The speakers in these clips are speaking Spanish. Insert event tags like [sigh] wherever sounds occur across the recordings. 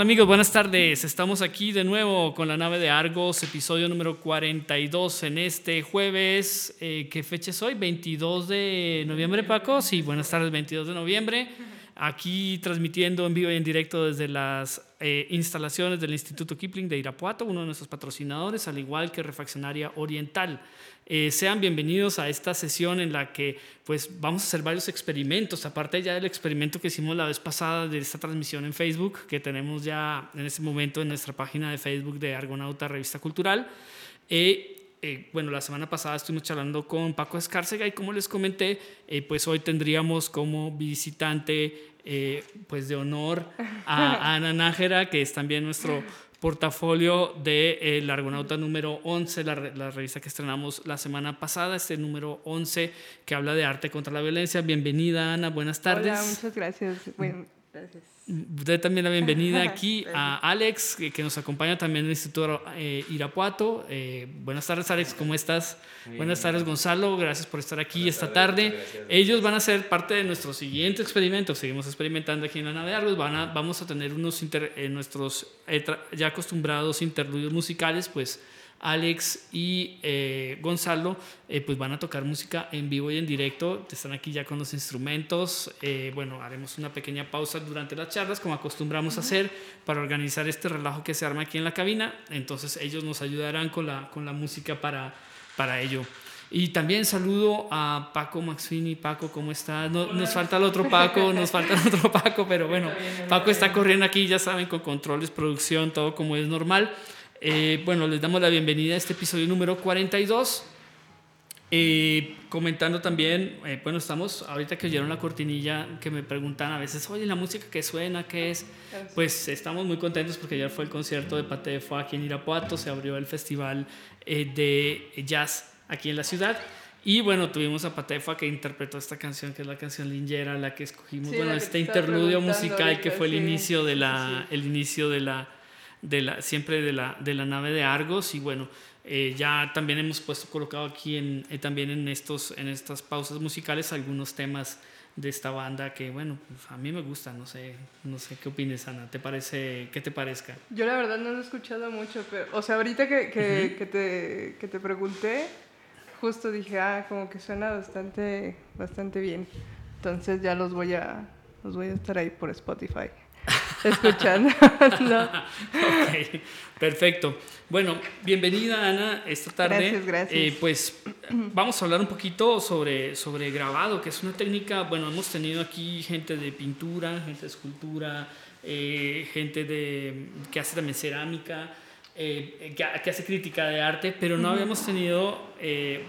¿Qué tal amigos? Buenas tardes. Estamos aquí de nuevo con la nave de Argos, episodio número 42 en este jueves. Eh, ¿Qué fecha es hoy? 22 de noviembre, Paco. Sí, buenas tardes, 22 de noviembre. Aquí transmitiendo en vivo y en directo desde las eh, instalaciones del Instituto Kipling de Irapuato, uno de nuestros patrocinadores, al igual que Refaccionaria Oriental. Eh, sean bienvenidos a esta sesión en la que pues vamos a hacer varios experimentos, aparte ya del experimento que hicimos la vez pasada de esta transmisión en Facebook, que tenemos ya en este momento en nuestra página de Facebook de Argonauta Revista Cultural. Eh, eh, bueno, la semana pasada estuvimos charlando con Paco Escárcega y como les comenté, pues hoy tendríamos como visitante pues de honor a [laughs] Ana Nájera, que es también nuestro portafolio de El eh, Argonauta número 11, la, la, revista que estrenamos la semana pasada, este número 11 que habla de arte contra la violencia. Bienvenida, Ana, buenas tardes. Hola, muchas gracias. Bueno, gracias. Usted también la bienvenida [laughs] aquí a Alex, que, nos acompaña también en el Instituto eh, Irapuato. Eh, buenas tardes, Alex, ¿cómo estás? buenas tardes, Gonzalo, gracias por estar aquí esta tarde. Ellos van a ser parte de nuestro siguiente experimento. Seguimos experimentando aquí en la nave de Argos. Van a, vamos a tener unos eh, nuestros ya acostumbrados interludios musicales, pues Alex y eh, Gonzalo eh, pues van a tocar música en vivo y en directo, están aquí ya con los instrumentos, eh, bueno, haremos una pequeña pausa durante las charlas como acostumbramos a hacer para organizar este relajo que se arma aquí en la cabina, entonces ellos nos ayudarán con la, con la música para, para ello. Y también saludo a Paco Maxfini. Paco, ¿cómo estás? No, nos falta el otro Paco, nos falta el otro Paco, pero [laughs] bueno, Paco está corriendo aquí, ya saben, con controles, producción, todo como es normal. Eh, bueno, les damos la bienvenida a este episodio número 42. Eh, comentando también, eh, bueno, estamos, ahorita que oyeron la cortinilla, que me preguntan a veces, oye, la música que suena, ¿qué es? Pues estamos muy contentos porque ayer fue el concierto de Pate fue aquí en Irapuato, se abrió el festival de jazz aquí en la ciudad. Y bueno, tuvimos a Patefa que interpretó esta canción, que es la canción Lingera, la que escogimos, bueno, este interludio musical que fue el inicio de la, el inicio de la de la, siempre de la, de la nave de Argos. Y bueno, eh, ya también hemos puesto colocado aquí en, eh, también en, estos, en estas pausas musicales algunos temas de esta banda que bueno, pues, a mí me gusta, no sé, no sé qué opines Ana, ¿te parece, qué te parezca? Yo la verdad no lo he escuchado mucho, pero, o sea, ahorita que, que, que, te, que te pregunté, justo dije, ah, como que suena bastante, bastante bien. Entonces ya los voy a, los voy a estar ahí por Spotify [laughs] escuchando. [laughs] perfecto. Bueno, bienvenida Ana esta tarde. Gracias, gracias. Eh, pues vamos a hablar un poquito sobre, sobre grabado, que es una técnica, bueno, hemos tenido aquí gente de pintura, gente de escultura, eh, gente de, que hace también cerámica. Eh, que, hace crítica de arte, pero no habíamos tenido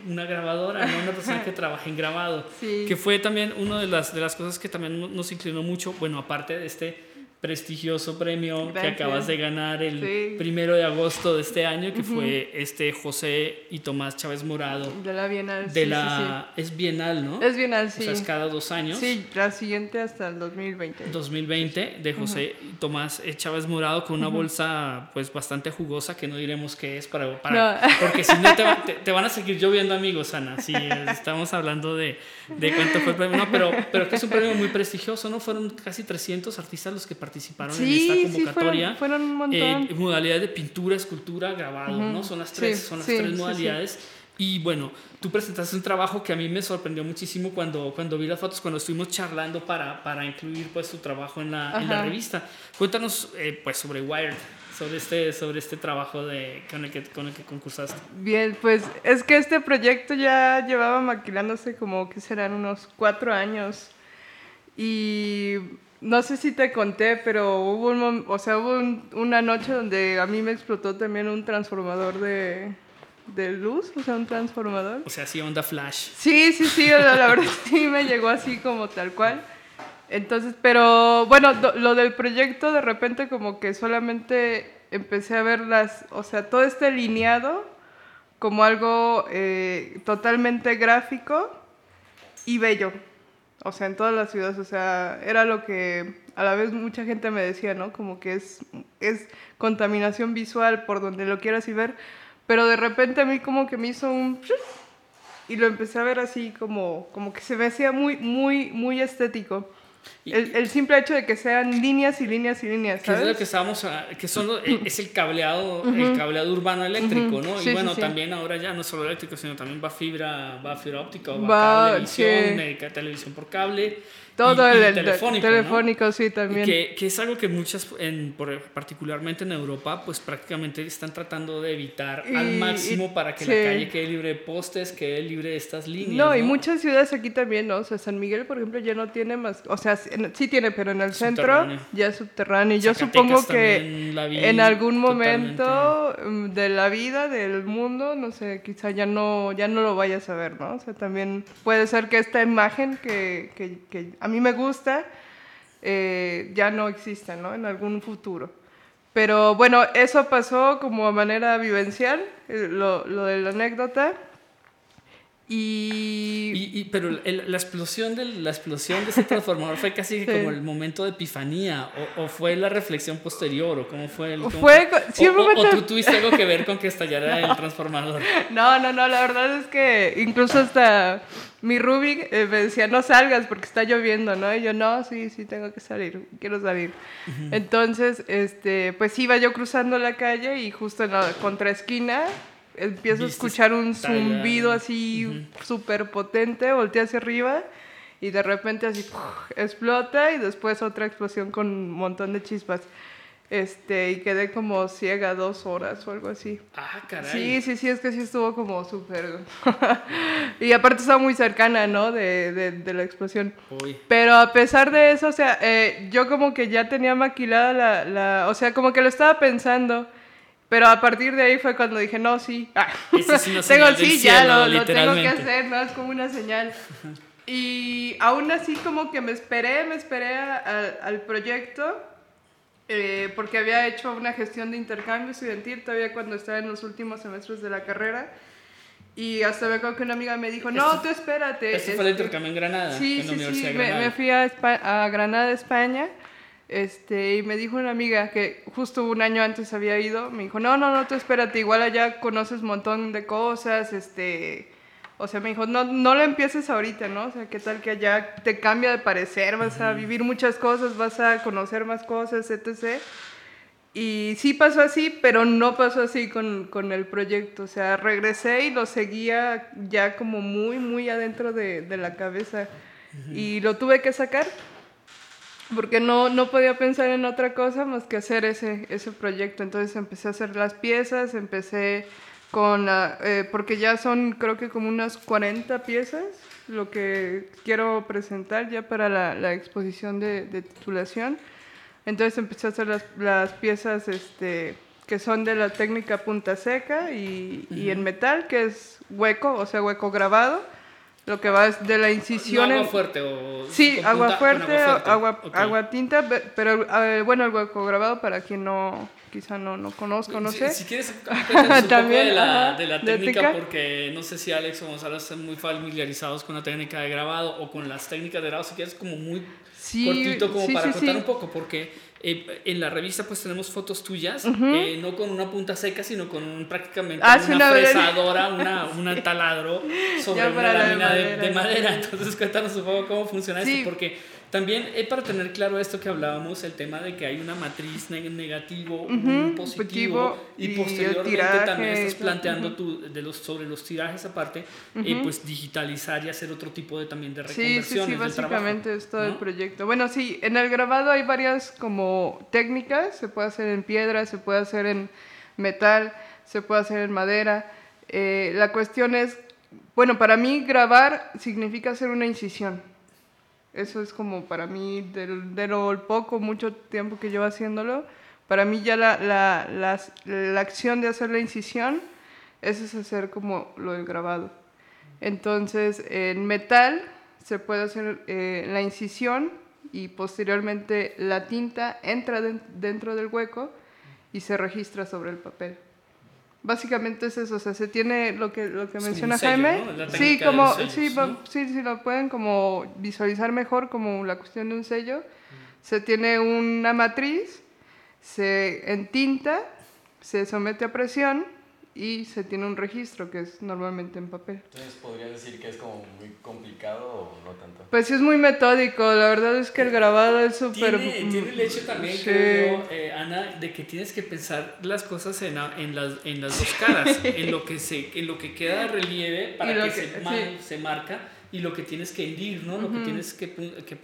una grabadora, ¿no? una persona [laughs] que trabaja en grabado, que fue también una de las, de las cosas que también nos inclinó mucho, bueno, aparte de este prestigioso premio que acabas de ganar el primero de agosto de este año, que fue este José y Tomás Chávez Morado. De la Bienal. De la, Es Bienal, ¿no? Es Bienal, sí. O sea, es cada dos años. Sí, la siguiente hasta el 2020. 2020, de José y Tomás eh, Chávez Morado, con una bolsa pues bastante jugosa, que no diremos qué es, para, para [laughs] porque si no te, te, van a seguir lloviendo amigos, Ana. Sí, estamos hablando de, de cuánto fue el premio. No, pero, pero que es un premio muy prestigioso, ¿no? Fueron casi 300 artistas los que participaron participaron en esta convocatoria. Sí, fueron, un montón. Eh, modalidades de pintura, escultura, grabado, ¿no? Son las tres, son las tres modalidades. Y bueno, tú presentaste un trabajo que a mí me sorprendió muchísimo cuando, cuando vi las fotos, cuando estuvimos charlando para, para incluir pues tu trabajo en la, en la revista. Cuéntanos eh, pues sobre Wired, sobre este, sobre este trabajo de, con, el que, con el que concursaste. Bien, pues es que este proyecto ya llevaba maquilándose como que serán unos cuatro años. Y no sé si te conté, pero hubo, un, o sea, hubo una noche donde a mí me explotó también un transformador de, de luz, o sea, un transformador. O sea, sí, onda flash. Sí, sí, sí, la, verdad [laughs] sí me llegó así como tal cual. Entonces, pero bueno, lo del proyecto de repente como que solamente empecé a ver las, o sea, todo este lineado como algo eh, totalmente gráfico y bello o sea, en todas las ciudades, o sea, era lo que a la vez mucha gente me decía, ¿no? Como que es, es contaminación visual por donde lo quieras y ver, pero de repente a mí como que me hizo un... y lo empecé a ver así como, como que se me hacía muy, muy, muy estético. El, el, simple hecho de que sean líneas y líneas y líneas, ¿sabes? Que es lo que estábamos, que son e, es el cableado, el cableado urbano eléctrico, ¿no? y bueno, también ahora ya no solo eléctrico, sino también va fibra, va fibra óptica, va, va cablevisión, televisión por cable. Todo el, telefónico. Telefónico, sí, también. Que, que, es algo que muchas, en, particularmente en Europa, pues prácticamente están tratando de evitar al máximo para que la calle quede libre de postes, quede libre de estas líneas. No, y muchas ciudades aquí también, ¿no? O sea, San Miguel, por ejemplo, ya no tiene más. O sea, sí tiene, pero en el centro ya es subterráneo. Yo supongo que en algún momento mm, de la vida, del mundo, no sé, quizá ya no, ya no lo vayas a ver, ¿no? O sea, también puede ser que esta imagen que, que, que a mí me gusta, eh, ya no existe, ¿no? En algún futuro. Pero bueno, eso pasó como manera vivencial, eh, lo, lo de la anécdota. Y... y, pero la, explosión de, la explosión de ese transformador fue casi [laughs] como el momento de epifanía, o, o, fue la reflexión posterior, o cómo fue el... Fue, o, tú tuviste algo que ver con que estallara [laughs] el transformador. No, no, no, la verdad es que incluso hasta mi Rubik eh, me decía, no salgas porque está lloviendo, ¿no? Y yo, no, sí, sí, tengo que salir, quiero salir. Entonces, este, pues iba yo cruzando la calle y justo en la contraesquina empiezo a escuchar un zumbido así súper potente, volteé hacia arriba y de repente así explota y después otra explosión con un montón de chispas. Este, y quedé como ciega dos horas o algo así. Ah, caray. Sí, sí, sí, es que sí estuvo como súper... [laughs] y aparte estaba muy cercana, ¿no? De, de, la explosión. Uy. Pero a pesar de eso, o sea, eh, yo como que ya tenía maquilada la, la... O sea, como que lo estaba pensando. Pero a partir de ahí fue cuando dije, no, sí. [laughs] Ah, [laughs] tengo, sí, ya lo, lo, tengo que hacer, ¿no? Es como una señal. Y aún así como que me esperé, me esperé al proyecto, eh, porque había hecho una gestión de intercambio estudiantil todavía cuando estaba en los últimos semestres de la carrera. Y hasta me acuerdo que una amiga me dijo, no, tú espérate. ¿Este fue el intercambio en Granada? Sí, sí, sí, me, me, fui a, a Granada, España este, y me dijo una amiga que justo un año antes había ido, me dijo, no, no, no, tú espérate, igual allá conoces un montón de cosas, este, o sea, me dijo, no, no lo empieces ahorita, ¿no? O sea, ¿qué tal que allá te cambia de parecer, vas a vivir muchas cosas, vas a conocer más cosas, etc. Y sí pasó así, pero no pasó así con, con el proyecto, o sea, regresé y lo seguía ya como muy, muy adentro de, de la cabeza. Y lo tuve que sacar porque no, no podía pensar en otra cosa más que hacer ese, ese proyecto. Entonces empecé a hacer las piezas, empecé con, eh, porque ya son creo que como unas 40 piezas lo que quiero presentar ya para la, la exposición de, de, titulación. Entonces empecé a hacer las, las, piezas este, que son de la técnica punta seca y, y en metal, que es hueco, o sea, hueco grabado lo que va es de la incisión. agua fuerte o. Sí, agua fuerte, agua, agua, tinta, pero bueno, el hueco grabado para quien no, quizá no, no conozco, no sé. Si quieres, un [laughs] También, de la, de la técnica, porque no sé si Alex o Gonzalo están muy familiarizados con la técnica de grabado o con las técnicas de grabado, si quieres, como muy cortito, como para contar un poco, porque eh, en la revista pues tenemos fotos tuyas, eh, no con una punta seca, sino con prácticamente ah, una, fresadora, una, [laughs] un taladro sobre una lámina de madera. Entonces cuéntanos un poco cómo funciona esto, porque también es para tener claro esto que hablábamos, el tema de que hay una matriz negativo, un positivo, y, posteriormente también estás planteando tu, de los, sobre los tirajes aparte, y eh, pues digitalizar y hacer otro tipo de también de reconversiones. Sí, sí, sí, básicamente es todo el proyecto. Bueno, sí, en el grabado hay varias como técnicas, se puede hacer en piedra, se puede hacer en metal, se puede hacer en madera. Eh, la cuestión es, bueno, para mí grabar significa hacer una incisión. Eso es como para mí, de lo poco, mucho tiempo que llevo haciéndolo, para mí ya la, la, la, la, acción de hacer la incisión, eso es hacer como lo del grabado. Entonces, en metal se puede hacer eh, la incisión y posteriormente la tinta entra dentro del hueco y se registra sobre el papel. Básicamente es eso, o sea, se tiene lo que, lo que menciona Jaime. Sí, como, sí, sí, sí, lo pueden como visualizar mejor como la cuestión de un sello. Se tiene una matriz, se entinta, se somete a presión y se tiene un registro que es normalmente en papel. Entonces, ¿podrías decir que es como muy complicado o no tanto? Pues sí es muy metódico, la verdad es que el grabado es súper... Tiene, tiene el hecho también, Sí. creo yo, eh, Ana, de que tienes que pensar las cosas en, en, las, en las dos caras, en lo que se en lo que queda de relieve para [laughs] que, que- se, sí. se marca y lo que tienes que hendir, ¿no? Lo que tienes que, que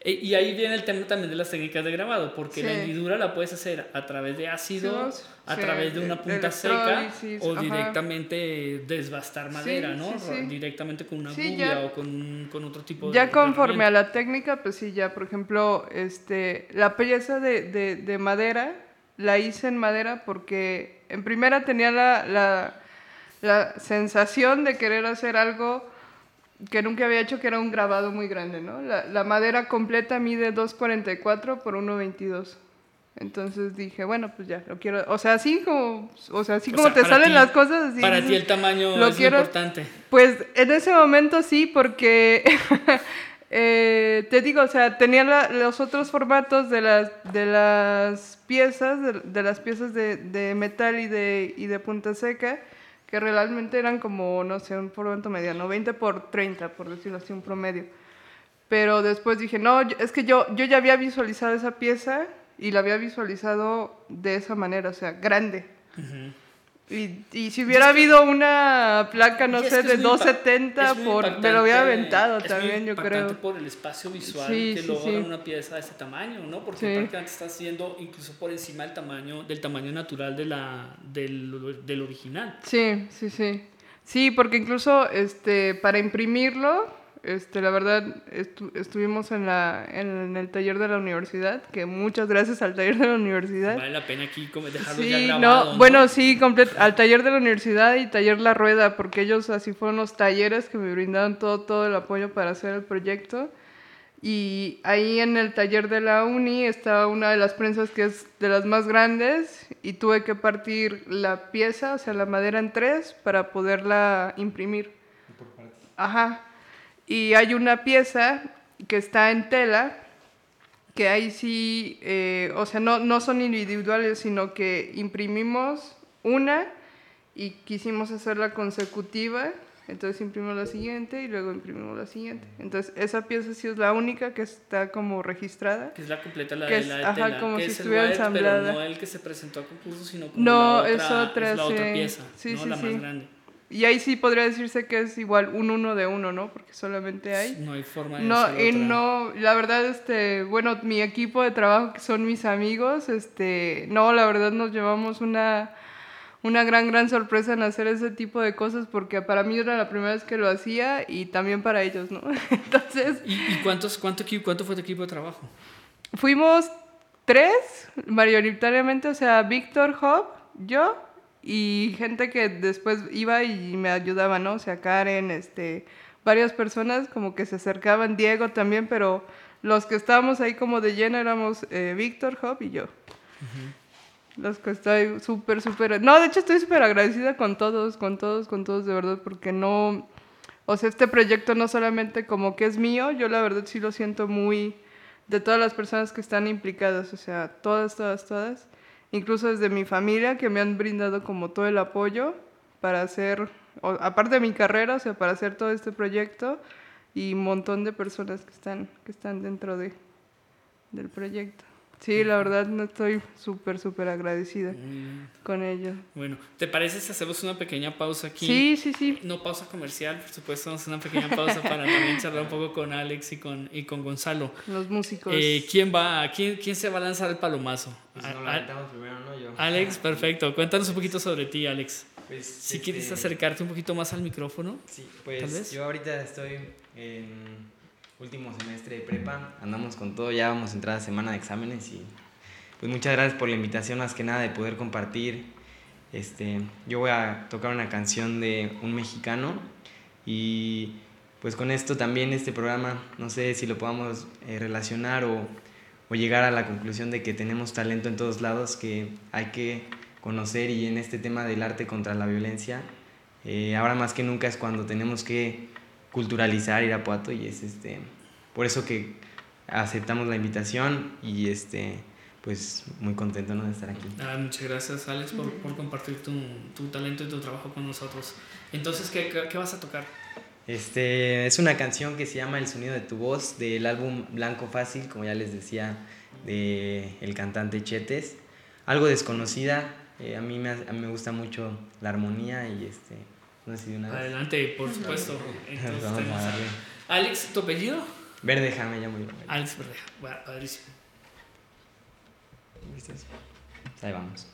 eh, y ahí viene el tema también de las técnicas de grabado, porque la hendidura la puedes hacer a través de ácido, Sí, a sí, través de una de- punta seca o ajá. directamente desbastar madera, ¿no? Directamente con una ya- o con, con otro tipo de Ya conforme a la técnica, pues sí, ya, por ejemplo, este, la pieza de, de, de madera la hice en madera porque en primera tenía la, la, la sensación de querer hacer algo que nunca había hecho, que era un grabado muy grande, ¿no? La, la madera completa mide 2.44 por 1.22. Entonces dije, bueno, pues ya, lo quiero. O sea, así como, o sea, así O como sea, te salen ti- las cosas. Así, Para [laughs] ti el tamaño lo es quiero- importante. pues en ese momento sí, porque [laughs] eh, te digo, o sea, tenía la- los otros formatos de las, de las piezas, de, de las piezas de, de metal y de, y de punta seca, que realmente eran como, no sé, un formato mediano, 20 por 30, por decirlo así, un promedio. Pero después dije, no, es que yo, yo ya había visualizado esa pieza y la había visualizado de esa manera, o sea, grande. Y, y si hubiera habido una placa, no sé, de es muy impa- 270, es muy por, me lo hubiera aventado también, yo creo. por el espacio visual Sí, que sí, logra sí. una pieza de ese tamaño, ¿no? Porque prácticamente está haciendo incluso por encima del tamaño, del tamaño natural de la, del, del original. Sí, sí, sí. Sí, porque incluso este, para imprimirlo, este, la verdad, estu- estuvimos en, la, en el taller de la universidad, que muchas gracias al taller de la universidad. Vale la pena aquí dejarlo ya Sí, grabado, no, bueno, sí, al taller de la universidad y taller La Rueda, porque ellos así fueron los talleres que me brindaron todo, todo el apoyo para hacer el proyecto. Y ahí en el taller de la uni estaba una de las prensas que es de las más grandes y tuve que partir la pieza, o sea, la madera en tres para poderla imprimir. Ajá. Y hay una pieza que está en tela, que ahí sí, eh, o sea, no, no son individuales, sino que imprimimos una y quisimos hacerla consecutiva. Entonces imprimimos la siguiente y luego imprimimos la siguiente. Entonces esa pieza sí es la única que está como registrada. Que es la completa, la Que de es, la de ajá, tela, como que si es el estuviera Wired, pero ensamblada. no el que se presentó a concurso, sino como No, la es otra, es la otra sí. pieza, Sí, ¿no? sí, la más grande. Y ahí sí podría decirse que es igual un uno de uno, ¿no? Porque solamente hay. No hay forma de No, hacer y otra. no, la verdad, este, bueno, mi equipo de trabajo, que son mis amigos, este, no, la verdad nos llevamos una, una gran, gran sorpresa en hacer ese tipo de cosas, porque para mí era la primera vez que lo hacía y también para ellos, ¿no? [laughs] Entonces, ¿Y, y cuántos, cuánto, cuánto fue tu equipo de trabajo? fuimos tres, mayoritariamente, o sea, Víctor, Job, yo y gente que después iba y me ayudaba, ¿no? O sea, Karen, este, varias personas como que se acercaban, Diego también, pero los que estábamos ahí como de lleno éramos eh, Víctor, Job y yo. Los que estoy súper, súper... No, de hecho estoy súper agradecida con todos, con todos, con todos, de verdad, porque no... O sea, este proyecto no solamente como que es mío, yo la verdad sí lo siento muy de todas las personas que están implicadas, o sea, todas, todas, todas, incluso desde mi familia que me han brindado como todo el apoyo para hacer, o- aparte de mi carrera, o sea, para hacer todo este proyecto y un montón de personas que están, que están dentro de, del proyecto. Sí, la verdad no estoy súper, súper agradecida bien. con ellos. Bueno, ¿te parece si hacemos una pequeña pausa aquí? Sí, sí, sí. No pausa comercial, por supuesto, vamos a hacer una pequeña pausa para también [laughs] charlar un poco con Alex y con, y con Gonzalo. Los músicos. Eh, ¿quién, va, quién, ¿Quién se va a lanzar el palomazo? Pues a- la aventamos primero, ¿no? Yo. Alex, [laughs] perfecto. Cuéntanos un poquito sobre ti, Alex. Pues, Si este, quieres acercarte un poquito más al micrófono. Sí, pues yo ahorita estoy en último semestre de prepa, andamos con todo, ya vamos a entrar a semana de exámenes y pues muchas gracias por la invitación más que nada de poder compartir. Este, yo voy a tocar una canción de un mexicano y pues con esto también este programa, no sé si lo podamos eh, relacionar o, o llegar a la conclusión de que tenemos talento en todos lados, que hay que conocer y en este tema del arte contra la violencia, eh, ahora más que nunca es cuando tenemos que culturalizar Irapuato y es este, por eso que aceptamos la invitación y este, pues muy contento ¿no? de estar aquí. Ah, muchas gracias Alex por, por compartir tu, tu, talento y tu trabajo con nosotros. Entonces, ¿qué, qué, vas a tocar? Este, es una canción que se llama El sonido de tu voz del álbum Blanco Fácil, como ya les decía, de el cantante Chetes. Algo desconocida, eh, a, mí me, a mí me gusta mucho la armonía y este, si una vez. Adelante, por supuesto. Entonces, Alex, ¿tu apellido? Verdeja, me llamo yo. Alex Verdeja, bueno, padrísimo. Ahí vamos.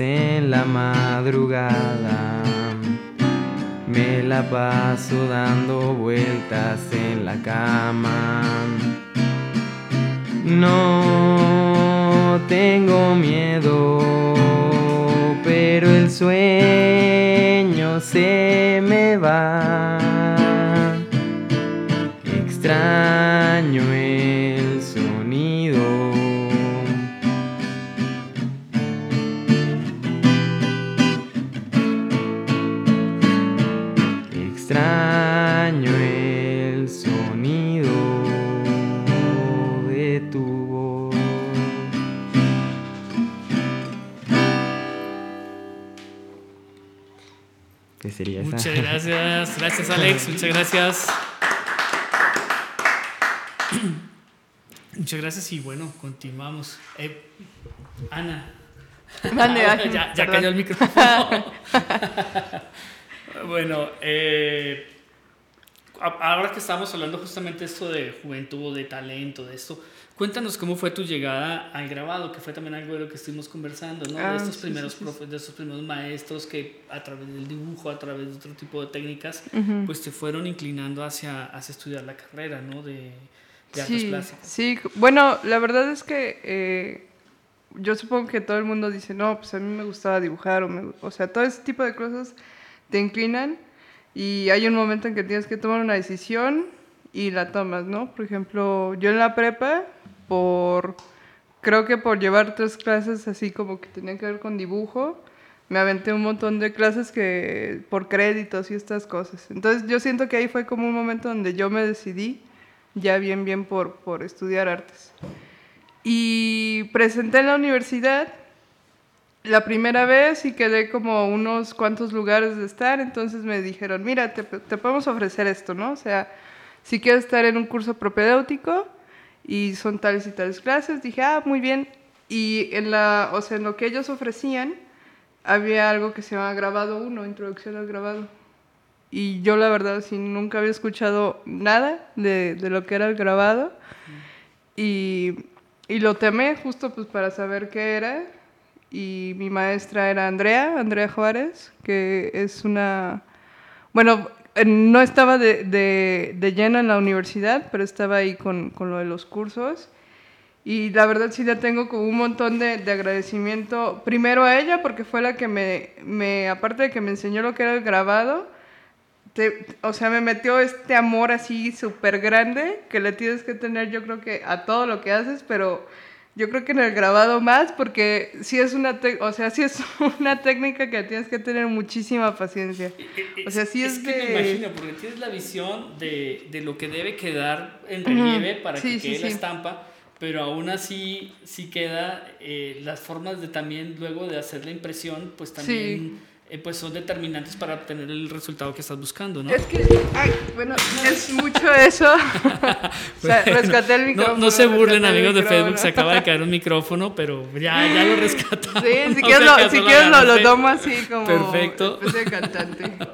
En Muchas gracias, gracias Alex, muchas gracias. Muchas gracias y bueno, continuamos. Eh, Ana. ya, ya cayó el micrófono. [laughs] bueno, eh, ahora que estamos hablando justamente esto de juventud, de talento, de esto, Cuéntanos cómo fue tu llegada al grabado, que fue también algo de lo que estuvimos conversando, ¿no? de ah, estos primeros de estos primeros maestros que a través del dibujo, a través de otro tipo de técnicas, pues te fueron inclinando hacia, hacia estudiar la carrera, ¿no? De, de artes sí, plásticas. Sí, bueno, la verdad es que eh, yo supongo que todo el mundo dice, no, pues a mí me gustaba dibujar, o, o sea, todo ese tipo de cosas te inclinan y hay un momento en que tienes que tomar una decisión y la tomas, ¿no? Por ejemplo, yo en la prepa por, creo que por llevar tres clases así como que tenían que ver con dibujo, me aventé un montón de clases que por créditos y estas cosas. Entonces yo siento que ahí fue como un momento donde yo me decidí ya bien, bien por, por estudiar artes. Y presenté en la universidad la primera vez y quedé como unos cuantos lugares de estar, entonces me dijeron, mira, te, te podemos ofrecer esto, ¿no? O sea, si quieres estar en un curso propedéutico, y son tales y tales clases. Dije, ah, muy bien. Y en, la, o sea, en lo que ellos ofrecían, había algo que se llama grabado 1, introducción al grabado. Y yo la verdad sí nunca había escuchado nada de, de lo que era el grabado. Y, y, lo temé justo pues para saber qué era. Y mi maestra era Andrea, Andrea Juárez, que es una... Bueno, no estaba de, de, de, lleno en la universidad, pero estaba ahí con, con, lo de los cursos. Y la verdad sí ya tengo como un montón de, de, agradecimiento, primero a ella, porque fue la que me, me, aparte de que me enseñó lo que era el grabado, o sea, me metió este amor así súper grande que le tienes que tener yo creo que a todo lo que haces, pero yo creo que en el grabado más, porque sí es una, o sea, sí es [laughs] una técnica que tienes que tener muchísima paciencia. O sea, sí es, es que me imagino, porque tienes la visión de, de lo que debe quedar en relieve para que quede la estampa, pero aún así sí queda eh, las formas de también luego de hacer la impresión, pues también eh, pues son determinantes para obtener el resultado que estás buscando, ¿no? Es que, ay, bueno, es mucho eso. [laughs] o sea, rescaté el micrófono. No, no se burlen, amigos de Facebook, se acaba de caer un micrófono, pero ya, ya lo rescato. Sí, si [laughs] quieres, lo, si quieres lo, lo, tomo así como. Perfecto. de cantante. [laughs]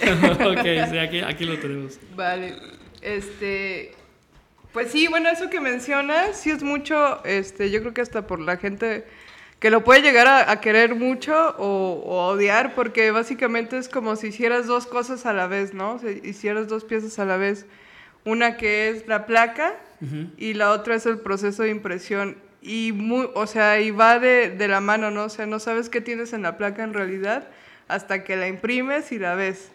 ok, sí, aquí, aquí lo tenemos. Vale. Este. Pues sí, bueno, eso que mencionas, sí es mucho, este, yo creo que hasta por la gente que lo puede llegar a, a querer mucho o, o, odiar, porque básicamente es como si hicieras dos cosas a la vez, ¿no? Si hicieras dos piezas a la vez. Una que es la placa uh -huh. y la otra es el proceso de impresión. Y, muy, o sea, y va de, de la mano, ¿no? O sea, no sabes qué tienes en la placa en realidad hasta que la imprimes y la ves.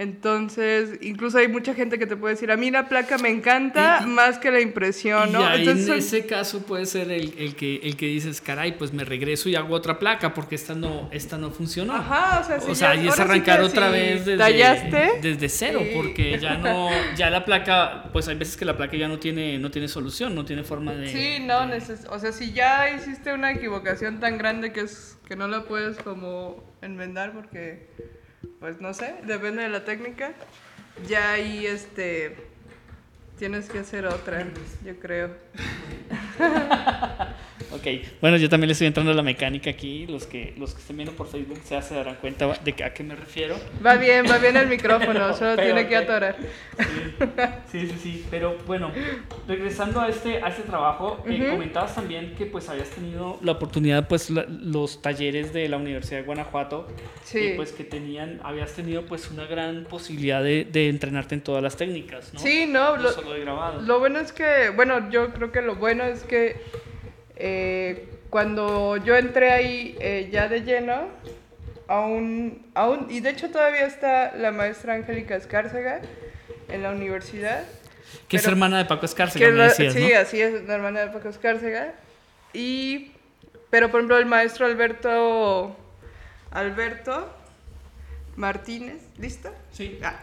Entonces, incluso hay mucha gente que te puede decir, a mí la placa me encanta y, más que la impresión, ¿no? Y Entonces, en ese caso puede ser el, el, que, el que dices, caray, pues me regreso y hago otra placa porque esta no, esta no funcionó. Ajá, o sea, si o sea, ya, y es arrancar sí otra si vez desde, tallaste, desde cero, sí. porque [laughs] ya no, ya la placa, pues hay veces que la placa ya no tiene, no tiene solución, no tiene forma de... Sí, no, de... o sea, si ya hiciste una equivocación tan grande que es que no la puedes como enmendar porque, pues no sé, depende de la técnica ya ahí este tienes que hacer otra, yo creo. [laughs] ok, bueno, yo también le estoy entrando a la mecánica aquí. Los que, los que estén viendo por Facebook se, se darán cuenta de a qué me refiero. Va bien, va bien el micrófono, [laughs] solo pero, tiene que atorar. Sí, sí, sí, sí, Pero bueno, regresando a este, a este trabajo, uh -huh. eh, comentabas también que pues habías tenido la oportunidad, pues la, los talleres de la Universidad de Guanajuato, sí. pues que tenían, habías tenido pues una gran posibilidad de, de entrenarte en todas las técnicas, ¿no? Sí, no, no lo, solo de grabado. Lo bueno es que, bueno, yo creo que lo bueno es que eh, cuando yo entré ahí eh, ya de lleno, aún, aún, y de hecho todavía está la maestra Angélica Escárcega en la universidad. Que es hermana de Paco Escárcega, me decías, Sí, ¿no? así es, la hermana de Paco Escárcega. Y, pero por ejemplo el maestro Alberto, Alberto Martínez, ¿listo? Sí. Ah.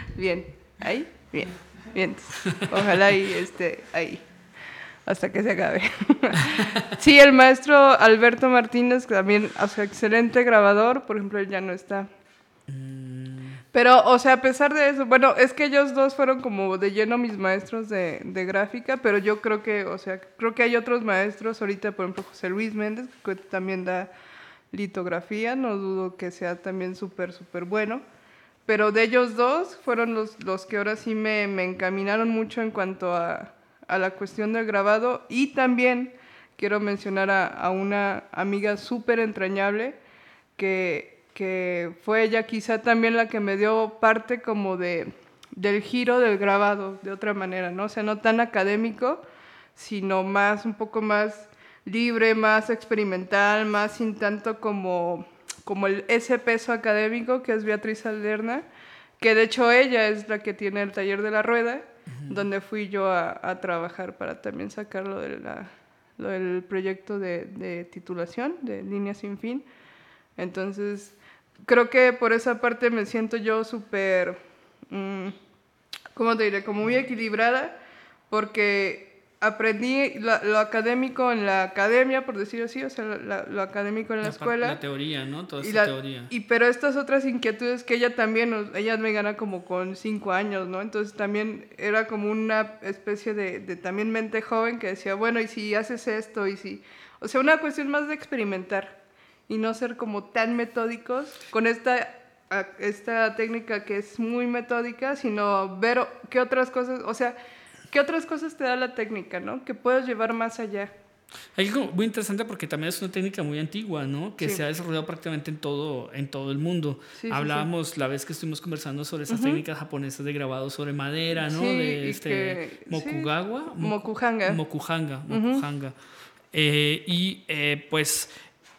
[laughs] Bien, ahí, bien, bien. [laughs] Ojalá y esté ahí hasta que se acabe. [laughs] sí, el maestro Alberto Martínez, también, o sea, excelente grabador, por ejemplo, él ya no está. Pero, o sea, a pesar de eso, bueno, es que ellos dos fueron como de lleno mis maestros de, de, gráfica, pero yo creo que, o sea, creo que hay otros maestros, ahorita, por ejemplo, José Luis Méndez, que también da litografía, no dudo que sea también súper, súper bueno. Pero de ellos dos fueron los, los que ahora sí me, me encaminaron mucho en cuanto a, a, la cuestión del grabado. Y también quiero mencionar a, una amiga súper entrañable que, que fue ella quizá también la que me dio parte como de, del giro del grabado, de otra manera, ¿no? Sea, no tan académico, sino más, un poco más libre, más experimental, más sin tanto como, como el, ese peso académico que es Beatriz Alderna, que de hecho ella es la que tiene el taller de la rueda, donde fui yo a, trabajar para también sacar lo, de la, del proyecto de, de, titulación, de Línea Sin Fin. Entonces, creo que por esa parte me siento yo súper, mmm, ¿cómo te diré? Como muy equilibrada, porque aprendí lo, lo, académico en la academia, por decir así, o sea, lo, lo académico en la, la escuela. La teoría, ¿no? Toda y esa teoría. Y pero estas otras inquietudes que ella también, ella me gana como con cinco años, ¿no? Entonces también era como una especie de, de también mente joven que decía, bueno, ¿y si haces esto? Y si... O sea, una cuestión más de experimentar y no ser como tan metódicos con esta esta técnica que es muy metódica, sino ver qué otras cosas, o sea, ¿Qué otras cosas te da la técnica, no? Que puedes llevar más allá. Algo muy interesante porque también es una técnica muy antigua, ¿no? Que se ha desarrollado prácticamente en todo, en todo el mundo. Hablábamos la vez que estuvimos conversando sobre esas técnicas japonesas de grabado sobre madera, ¿no? de este Mokugawa. Mokuhanga. Mokuhanga. Mokuhanga. Eh, y eh, pues,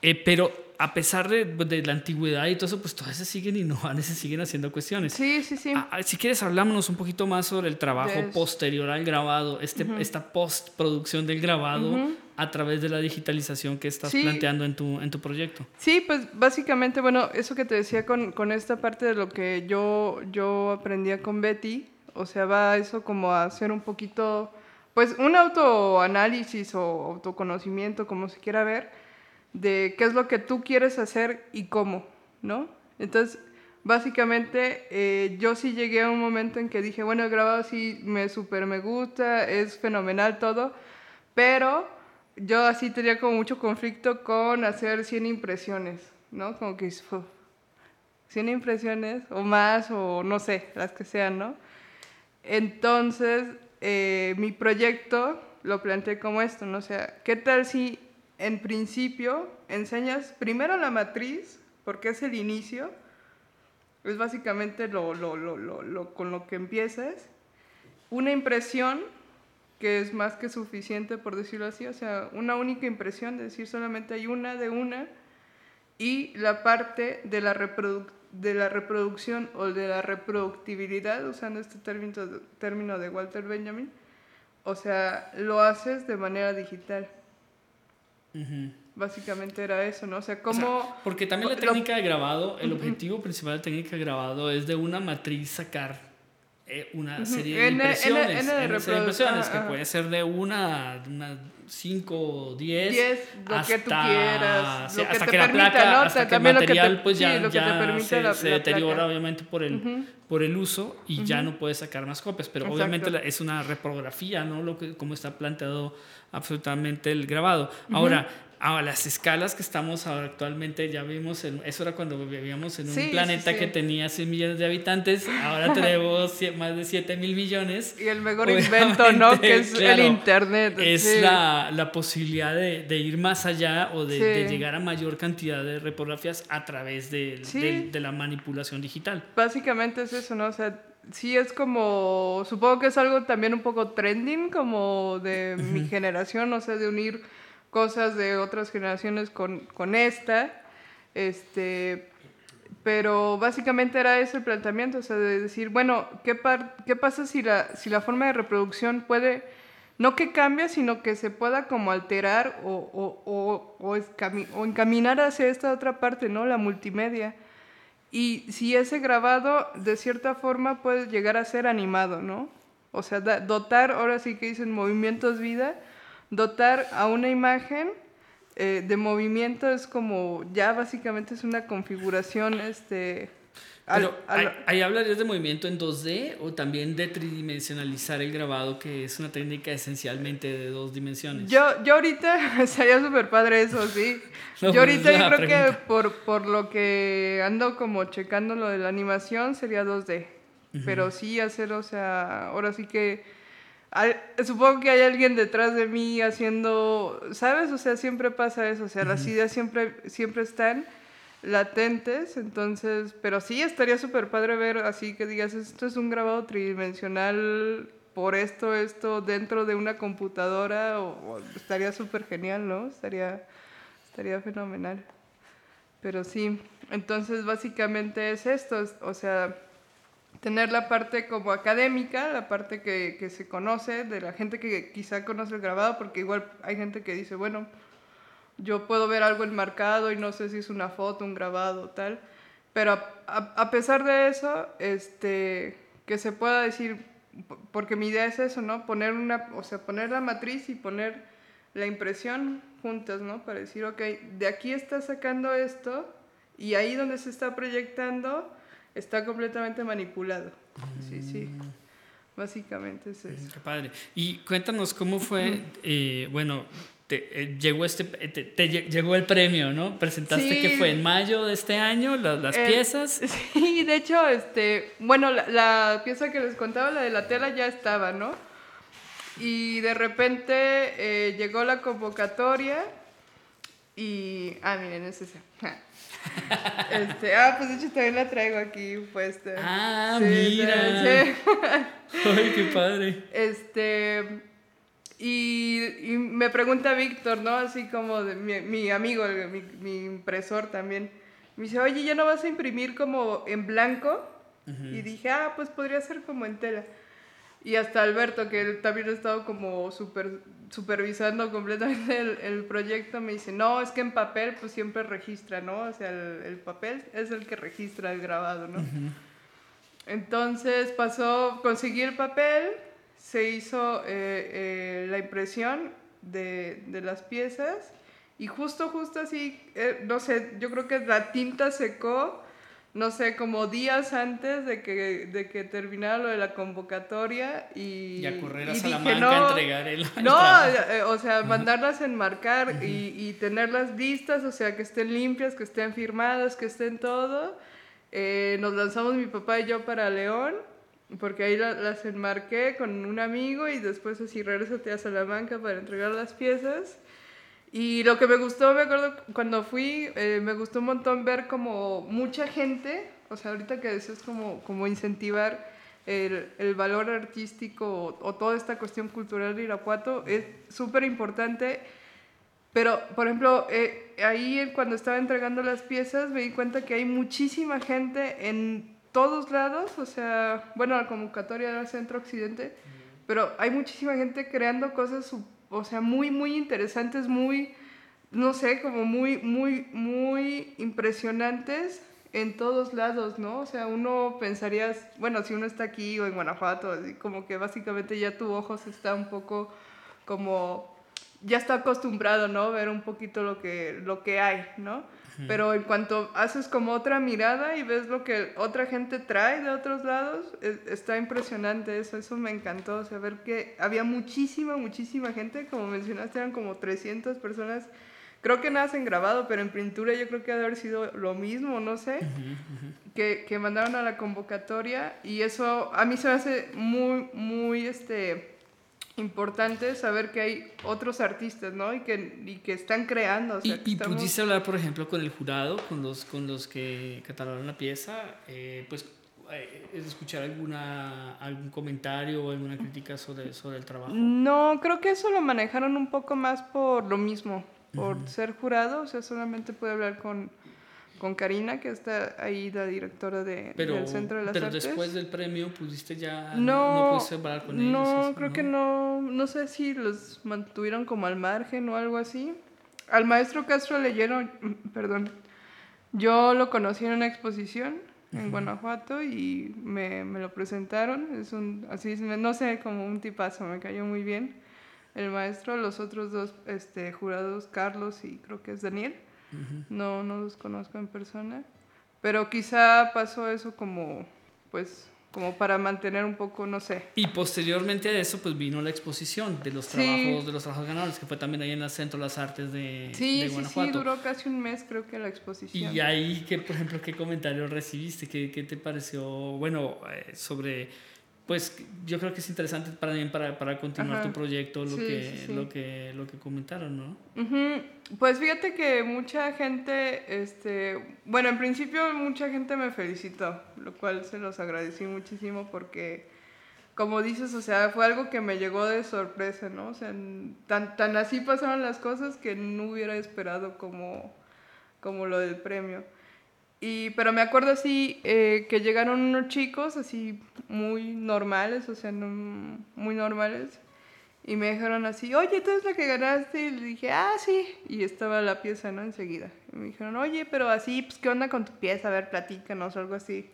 eh, pero a pesar de, de, la antigüedad y todo eso, pues todavía se siguen innovando, se siguen haciendo cuestiones. Sí, sí, sí. Ah, si quieres, hablámonos un poquito más sobre el trabajo posterior al grabado, este, esta postproducción del grabado a través de la digitalización que estás planteando en tu, en tu proyecto. Sí, pues básicamente, bueno, eso que te decía con, con esta parte de lo que yo, yo aprendía con Betty, o sea, va eso como a hacer un poquito, pues un autoanálisis o autoconocimiento, como se quiera ver de qué es lo que tú quieres hacer y cómo, ¿no? Entonces, básicamente, eh, yo sí llegué a un momento en que dije, bueno, el grabado sí me súper me gusta, es fenomenal todo, pero yo así tenía como mucho conflicto con hacer 100 impresiones, ¿no? Como que 100 impresiones o más o no sé, las que sean, ¿no? Entonces, eh, mi proyecto lo planteé como esto, ¿no? O sea, ¿qué tal si en principio enseñas primero la matriz, porque es el inicio, es básicamente lo, con lo que empiezas, una impresión que es más que suficiente, por decirlo así, o sea, una única impresión, es decir, solamente hay una de una, y la parte de la, de la reproducción o de la reproductibilidad, usando este término, término de Walter Benjamin, o sea, lo haces de manera digital. Básicamente era eso, ¿no? O sea, cómo... porque también la técnica de grabado, el objetivo principal de la técnica de grabado es de una matriz sacar eh, una serie de impresiones, impresiones que puede ser de una, una 5, 10, diez, lo que tú quieras, lo hasta que, que la placa, ¿no? hasta que el material pues ya, ya se, se deteriora obviamente por el, por el uso y ya no puedes sacar más copias, pero obviamente es una reprografía, ¿no? Lo que, como está planteado absolutamente el grabado. Ahora, a las escalas que estamos actualmente, ya vimos, eso era cuando vivíamos en un planeta que tenía 100 millones de habitantes, ahora tenemos más de 7 mil millones. Y el mejor invento, ¿no? Que es el Internet. Es la, la, posibilidad de, de, ir más allá o de, de, llegar a mayor cantidad de repografías a través de, de, la manipulación digital. Básicamente es eso, ¿no? O sea, sí es como, supongo que es algo también un poco trending, como de mi generación, o sea, de unir cosas de otras generaciones con, con esta, este, pero básicamente era ese el planteamiento, o sea, de decir, bueno, ¿qué, qué pasa si la, si la forma de reproducción puede, no que cambie, sino que se pueda como alterar o, o, o, o encaminar hacia esta otra parte, ¿no? La multimedia. Y si ese grabado de cierta forma puede llegar a ser animado, ¿no? O sea, dotar, ahora sí que dicen movimientos vida, dotar a una imagen eh, de movimiento es como, ya básicamente es una configuración, este... Pero, ¿ahí hablarías de movimiento en 2D o también de tridimensionalizar el grabado, que es una técnica esencialmente de dos dimensiones? Yo, yo ahorita, [laughs] sería súper padre eso, sí. [laughs] yo ahorita yo creo que por, por lo que ando como checando lo de la animación sería 2D. Pero sí hacer, o sea, ahora sí que supongo que hay alguien detrás de mí haciendo, ¿sabes? O sea, siempre pasa eso, o sea, las ideas siempre, siempre están latentes, entonces, pero sí, estaría súper padre ver así que digas, esto es un grabado tridimensional por esto, esto, dentro de una computadora, o, estaría súper genial, ¿no? Estaría, estaría fenomenal. Pero sí, entonces básicamente es esto, o sea, tener la parte como académica, la parte que, que, se conoce, de la gente que quizá conoce el grabado, porque igual hay gente que dice, bueno, yo puedo ver algo enmarcado y no sé si es una foto, un grabado, tal, pero a, a, pesar de eso, este, que se pueda decir, porque mi idea es eso, ¿no? Poner una, o sea, poner la matriz y poner la impresión juntas, ¿no? Para decir, ok, de aquí está sacando esto y ahí donde se está proyectando, está completamente manipulado. Sí, sí. Básicamente es eso. Qué padre. Y cuéntanos cómo fue, eh, bueno, te, eh, llegó, este, eh, te, llegó el premio, ¿no? Presentaste que fue en mayo de este año, las piezas. [laughs] Sí, de hecho, este, bueno, la, la, pieza que les contaba, la de la tela, ya estaba, ¿no? Y de repente eh, llegó la convocatoria y... Ah, miren, es esa. [laughs] Este, ah, pues de hecho también la traigo aquí puesta. Ah, Sí, mira. sí. [laughs] Ay, qué padre. Este, y, y me pregunta Víctor, ¿no? Así como de, mi, mi amigo, el- mi, mi impresor también. Me dice, oye, ¿ya no vas a imprimir como en blanco? Y dije, ah, pues podría ser como en tela. Y hasta Alberto, que él también ha estado como super, supervisando completamente el, el proyecto, me dice, no, es que en papel pues siempre registra, ¿no? O sea, el, el papel es el que registra el grabado, ¿no? Entonces pasó, conseguí el papel, se hizo eh, eh, la impresión de, de las piezas y justo, justo así, eh, no sé, yo creo que la tinta secó, no sé, como días antes de que, de que terminara lo de la convocatoria y... Y a correr a dije, Salamanca "No, a entregar [laughs] el. no, trabajo. eh, o sea, mandarlas a enmarcar y, y tenerlas listas, o sea, que estén limpias, que estén firmadas, que estén todo. Eh, nos lanzamos mi papá y yo para León, porque ahí la- las enmarqué con un amigo y después así regresate a Salamanca para entregar las piezas. Y lo que me gustó, me acuerdo cuando fui, eh, me gustó un montón ver como mucha gente, o sea, ahorita que decías como, como incentivar el, el valor artístico o, o toda esta cuestión cultural de Irapuato es súper importante. Pero, por ejemplo, eh, ahí cuando estaba entregando las piezas me di cuenta que hay muchísima gente en todos lados, o sea, bueno, la convocatoria era Centro Occidente, pero hay muchísima gente creando cosas, su- o sea, muy, muy interesantes, muy, no sé, como muy, muy, muy impresionantes en todos lados, ¿no? O sea, uno pensaría, bueno, si uno está aquí o en Guanajuato, como que básicamente ya tu ojo se está un poco como, ya está acostumbrado, ¿no? Ver un poquito lo que, lo que hay, ¿no? Pero en cuanto haces como otra mirada y ves lo que otra gente trae de otros lados, es- está impresionante eso, eso me encantó, o sea, ver que había muchísima, muchísima gente, como mencionaste, eran como 300 personas, creo que nada han grabado, pero en pintura yo creo que ha de haber sido lo mismo, no sé, que, que mandaron a la convocatoria y eso a mí se me hace muy, muy, este importante saber que hay otros artistas, ¿no? Y que, y que están creando. O sea, Y, que y estamos- pudiste hablar, por ejemplo, con el jurado, con los, con los que catalogaron la pieza, eh, pues eh, escuchar alguna, algún comentario o alguna crítica sobre, sobre el trabajo. No, creo que eso lo manejaron un poco más por lo mismo, por ser jurado, o sea, solamente pude hablar con, con Karina, que está ahí, la directora de, Pero, del Centro de las pero Artes. después del premio pudiste ya, no, no pudiste hablar con ellos. no, eso, creo que no, no sé si los mantuvieron como al margen o algo así. Al maestro Castro leyeron, [clears throat] perdón, yo lo conocí en una exposición en Guanajuato y me, me lo presentaron. Es un, así, no sé, como un tipazo, me cayó muy bien el maestro. Los otros dos este, jurados, Carlos y creo que es Daniel, no, no los conozco en persona. Pero quizá pasó eso como, pues, como para mantener un poco, no sé. Y posteriormente a eso, pues vino la exposición de los Sí. trabajos de los trabajos ganadores, que fue también ahí en el Centro de las Artes de, Sí, de sí, sí, Guanajuato. duró casi un mes creo que la exposición. Y ahí, ¿qué, por ejemplo, qué comentarios recibiste? ¿Qué, qué te pareció? Bueno, eh, sobre, pues yo creo que es interesante para, también para, para continuar Ajá. tu proyecto, lo, Sí, que, sí, sí. lo, que, lo que comentaron, ¿no? Ujú. Pues fíjate que mucha gente, este, bueno, en principio mucha gente me felicitó, lo cual se los agradecí muchísimo porque, como dices, o sea, fue algo que me llegó de sorpresa, ¿no? O sea, tan, tan así pasaron las cosas que no hubiera esperado como, como lo del premio. Y, pero me acuerdo así eh, que llegaron unos chicos así muy normales, o sea, no- muy normales. Y me dijeron así, oye, tú eres la que ganaste. Y le dije, ah, sí. Y estaba la pieza, ¿no? Enseguida. Y me dijeron, oye, pero así, pues, ¿qué onda con tu pieza? A ver, platícanos, algo así.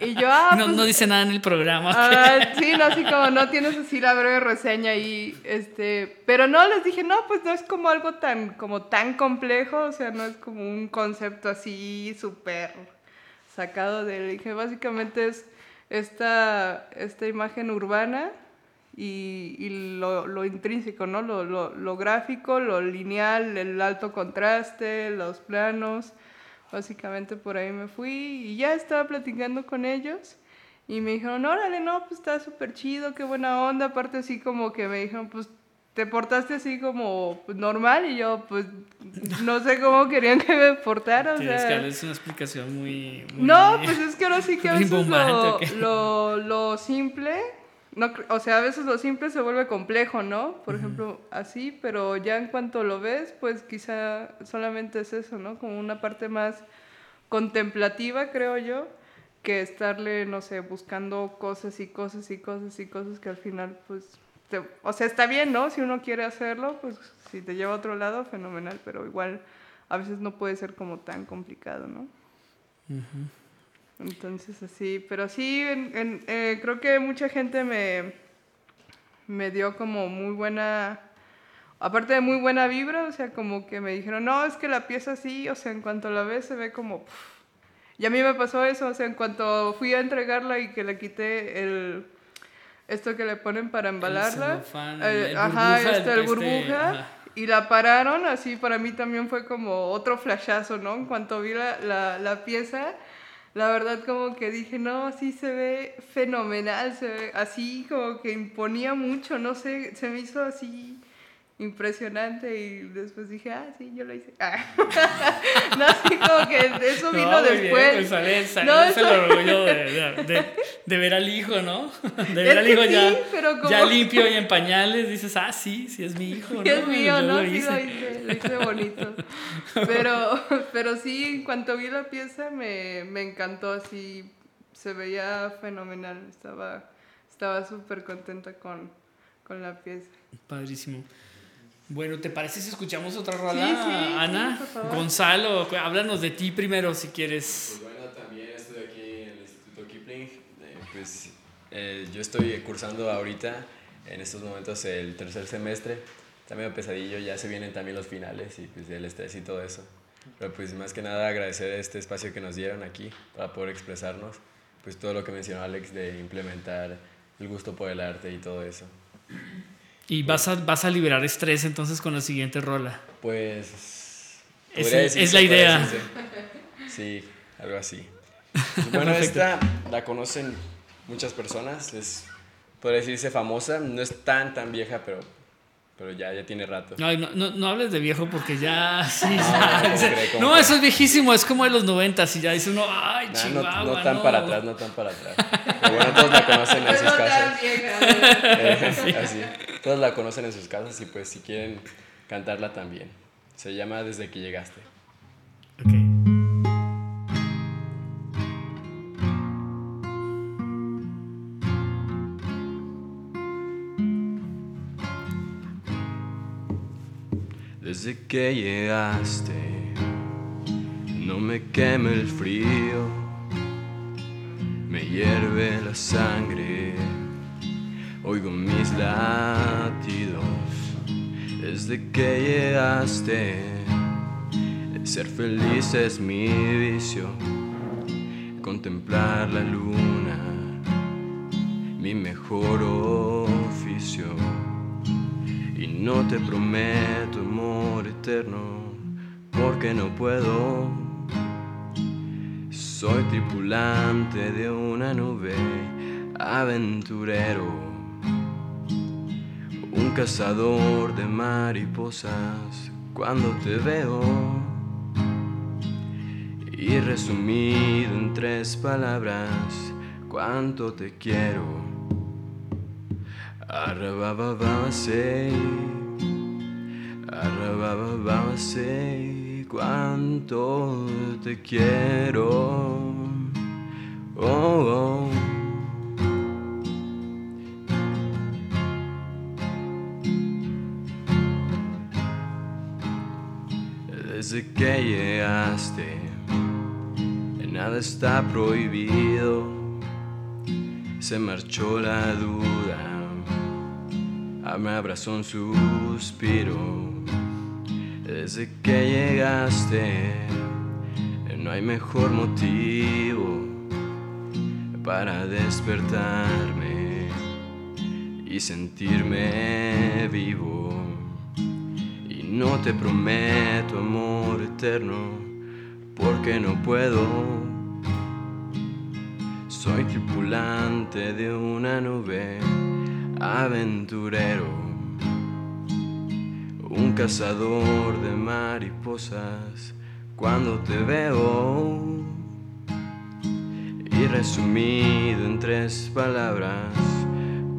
Y yo, ah, no, pues, no dice nada en el programa. Ah, sí, no, así como no tienes así la breve reseña y este, pero no les dije, no, pues no es como algo tan como tan complejo, o sea, no es como un concepto así súper sacado de, le dije, básicamente es esta esta imagen urbana y, y lo, lo intrínseco, ¿no? Lo, lo, lo gráfico, lo lineal, el alto contraste, los planos. Básicamente por ahí me fui y ya estaba platicando con ellos. Y me dijeron, órale, no, pues está súper chido, qué buena onda. Aparte así como que me dijeron, pues te portaste así como pues, normal y yo pues no sé cómo querían que me portara. O Tienes sea, que darles una explicación muy... muy- no, pues es que ahora sí que a [laughs] veces lo simple, no, o sea, a veces lo simple se vuelve complejo, ¿no? Por ejemplo, así, pero ya en cuanto lo ves, pues quizá solamente es eso, ¿no? Como una parte más contemplativa, creo yo, que estarle, no sé, buscando cosas y cosas y cosas y cosas que al final, pues, te- o sea, está bien, ¿no? Si uno quiere hacerlo, pues si te lleva a otro lado, fenomenal, pero igual a veces no puede ser como tan complicado, ¿no? Entonces así, pero sí, en- en- eh, creo que mucha gente me, me dio como muy buena, aparte de muy buena vibra, o sea, como que me dijeron, no, es que la pieza así, o sea, en cuanto la ves se ve como... puf". Y a mí me pasó eso, o sea, en cuanto fui a entregarla y que le quité el... Esto que le ponen para embalarla. eh, el ajá, burbuja, este, el este, burbuja. ajá. Y la pararon, así para mí también fue como otro flashazo, ¿no? En cuanto vi la, la, la pieza, la verdad como que dije, no, sí se ve fenomenal, se ve así como que imponía mucho, no sé, se me hizo así impresionante y después dije, ah, sí, yo lo hice. Ah. [laughs] no, así como que eso vino No, muy bien, después. pues sale, sale, No, es el eso- orgullo de, de- de- de ver al hijo, ¿no? [laughs] De ver Es al hijo sí, ya, como- ya [laughs] limpio y en pañales, dices, ah, sí, sí es mi hijo, ¿no? Dios mío, Yo no, lo sí hice. lo hice, lo hice bonito. Pero, pero sí, en cuanto vi la pieza me, me encantó, así se veía fenomenal, estaba estaba súper contenta con, con la pieza. Padrísimo. Bueno, ¿te parece si escuchamos otra rola, Sí, sí, Ana? sí, por favor. Gonzalo, háblanos de ti primero si quieres. Pues bueno, también estoy aquí en el Instituto Kipling. eh, pues eh, yo estoy cursando ahorita, en estos momentos, el tercer semestre. También pesadillo, ya se vienen también los finales y pues el estrés y todo eso. Pero pues más que nada agradecer este espacio que nos dieron aquí para poder expresarnos. Pues todo lo que mencionó Alex de implementar el gusto por el arte y todo eso. Y vas a, vas a liberar estrés entonces con la siguiente rola. Pues. Es- es la idea. decirse. Sí, algo así. [laughs] Bueno, esta la conocen muchas personas. Es, podría decirse famosa. No es tan, tan vieja, pero, pero ya, ya tiene rato. Ay, no, no, no hables de viejo porque ya. [laughs] Sí, No, ya, ¿cómo dice, cree? ¿Cómo no, eso es viejísimo, es como de los noventas y ya dice uno, ay, Nah, no, no tan no". para atrás, no tan para atrás. Pero bueno, todos la conocen en sus casas. Eh, [laughs] así. Todos la conocen en sus casas y pues si quieren cantarla también. Se llama Desde que llegaste. Ok. Desde que llegaste, no me quema el frío, me hierve la sangre, oigo mis latidos. Desde que llegaste, ser feliz es mi vicio, contemplar la luna, mi mejor oficio. Y no te prometo amor porque no puedo. Soy tripulante de una nube, aventurero, un cazador de mariposas cuando te veo. Y resumido en tres palabras, cuánto te quiero. Arrabababase, arrabababase, cuánto te quiero. Oh, oh. Desde que llegaste, nada está prohibido. Se marchó la duda, me abrazó un suspiro. Desde que llegaste, no hay mejor motivo para despertarme y sentirme vivo. Y no te prometo amor eterno, porque no puedo. Soy tripulante de una nube, aventurero, un cazador de mariposas. Cuando te veo y resumido en tres palabras,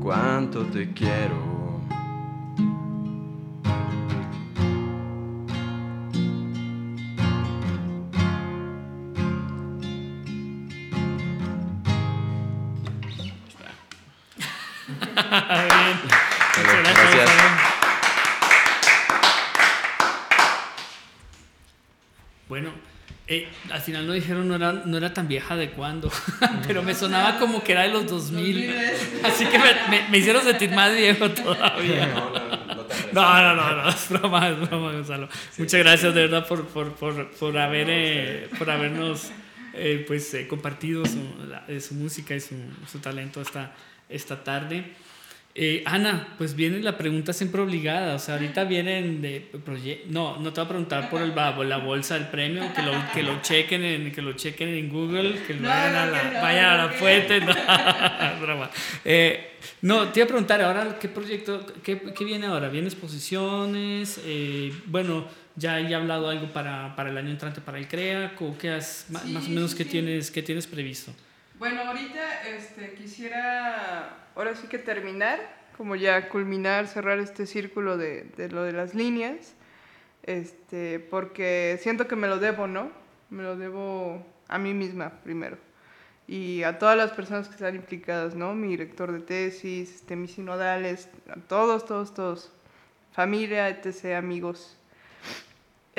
cuánto te quiero. Final no dijeron no era, no era tan vieja de cuándo, [laughs] pero me sonaba como que era de los 2000. Así que me, me, hicieron sentir más viejo [laughs] todavía. No, no, no, no, es broma, es broma, Gonzalo. Muchas gracias de verdad por, por, por, por haber, eh, por habernos eh, pues, eh, compartido su, su, música y su, su talento esta, esta tarde. Eh, Ana, pues viene la pregunta siempre obligada. O sea, ahorita vienen de No, no te voy a preguntar por el la bolsa del premio, que lo, que lo [laughs] chequen en, que lo chequen en Google, que vayan, a la, vayan a la fuente. No, [laughs] eh, no, te iba a preguntar ahora qué proyecto, qué, qué viene ahora. ¿Vienen exposiciones? Eh, bueno, ya he hablado algo para, para, el año entrante para el CREAC, o qué has, más, o menos qué, tienes, qué tienes previsto. Bueno, ahorita este, quisiera ahora sí que terminar, como ya culminar, cerrar este círculo de, de lo de las líneas, este, porque siento que me lo debo, ¿no? Me lo debo a mí misma primero y a todas las personas que están implicadas, ¿no? Mi director de tesis, este, mis sinodales, a todos, todos, todos, familia, etc., amigos.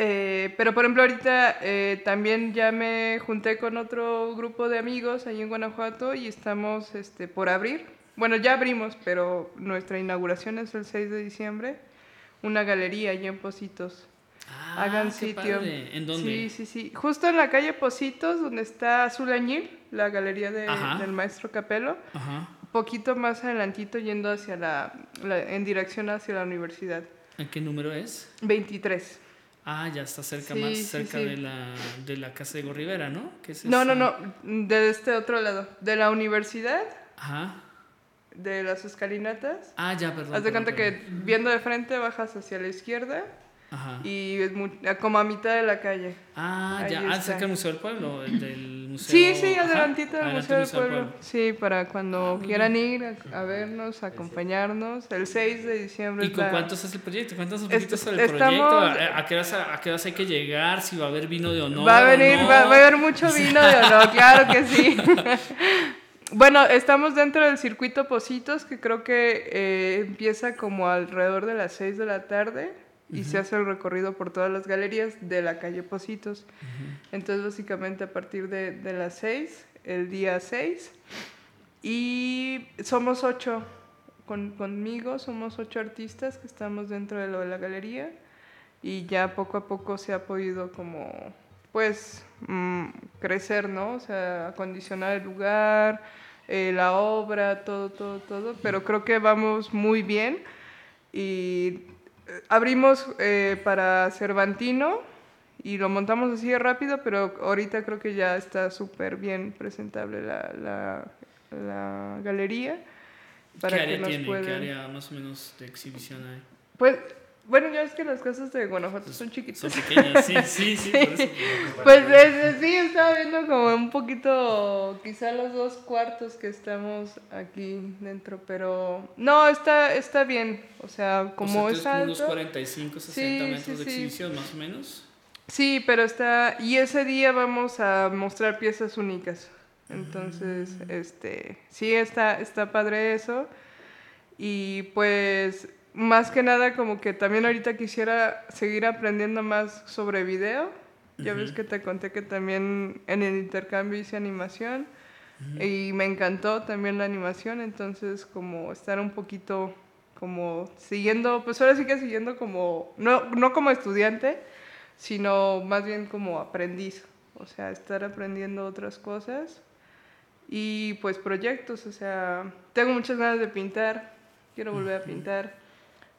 Eh, pero por ejemplo ahorita eh, también ya me junté con otro grupo de amigos ahí en Guanajuato y estamos este, por abrir bueno, ya abrimos, pero nuestra inauguración es el 6 de diciembre. Una galería allí en Positos. Ah, Hagan sitio. ¿En dónde? Sí, sí, sí. Justo en la calle Positos, donde está Azul la galería del maestro Capelo. Ajá. Poquito más adelantito, yendo hacia la, en dirección hacia la universidad. ¿En qué número es? 23. Ah, ya está cerca, más cerca De, la, de la casa de Gorribera, ¿no? no, no, no, de este otro lado. De la universidad. Ajá de las escalinatas. Ah, ya, perdón. Haz de cuenta que viendo de frente bajas hacia la izquierda. Ajá. Y es como a mitad de la calle. Ah, ya. Ah, cerca del Museo del Pueblo, del museo. Sí, sí, adelantito del Museo, del Pueblo. Sí, para cuando ah, quieran ir a, vernos, a acompañarnos. El 6 de diciembre. ¿Y con cuántos es el proyecto? Un poquito sobre el proyecto. ¿A, qué horas, ¿A qué hay que llegar? Si va a haber vino de honor. Va a venir, va, va, a haber mucho [laughs] vino de honor, claro que sí. [laughs] Bueno, estamos dentro del circuito Positos, que creo que eh, empieza como alrededor de las 6 de la tarde y se hace el recorrido por todas las galerías de la calle Positos. Entonces, básicamente a partir de, de, las 6, el día 6, y somos ocho, con, conmigo somos ocho artistas que estamos dentro de, lo de la galería y ya poco a poco se ha podido como, pues, mm, crecer, ¿no? O sea, acondicionar el lugar, eh, la obra, todo, todo, todo, pero creo que vamos muy bien y abrimos eh, para Cervantino y lo montamos así de rápido, pero ahorita creo que ya está súper bien presentable la, la, la galería. Para ¿Qué área que nos tiene? ¿Qué área más o menos de exhibición hay? Pues bueno, ya es que las casas de Guanajuato son chiquitas. Son pequeñas, sí, sí, sí. Pues sí, estaba viendo como un poquito, quizá los dos cuartos que estamos aquí dentro, pero no, está, está bien. O sea, como es alto. unos 45, 60 metros de exhibición, más o menos. Sí, pero está. Y ese día vamos a mostrar piezas únicas. Entonces, ah. este. Sí, está, está padre eso. Y pues más que nada como que también ahorita quisiera seguir aprendiendo más sobre video. Ya ves que te conté que también en el intercambio hice animación y me encantó también la animación, entonces como estar un poquito como siguiendo, pues ahora sí que siguiendo como, no, no como estudiante, sino más bien como aprendiz, o sea, estar aprendiendo otras cosas y pues proyectos, o sea, tengo muchas ganas de pintar, quiero volver a pintar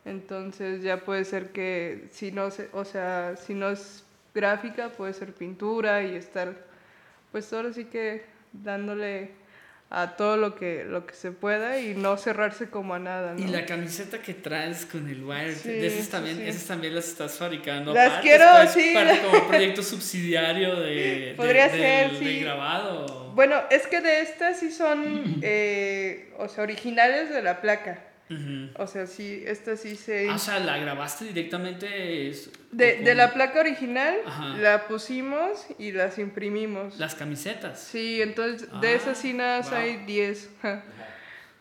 entonces ya puede ser que si no, o sea, si no es gráfica, puede ser pintura y estar, pues ahora sí que dándole a todo lo que, lo que se pueda y no cerrarse como a nada. ¿no? Y la camiseta que traes con el wire, Sí, de esas también, sí. esas también las estás fabricando. Las quiero, es sí. como [laughs] proyecto subsidiario de, Podría de- ser, del- sí. del grabado. Bueno, es que de estas sí son, eh, o sea, originales de la placa. O sea, sí, esta sí se... Ah, o sea, la grabaste directamente. es- De, de la placa original Ajá. la pusimos y las imprimimos. Las camisetas. Sí, entonces Ah, de esas sí nada wow. hay 10. [laughs] ja.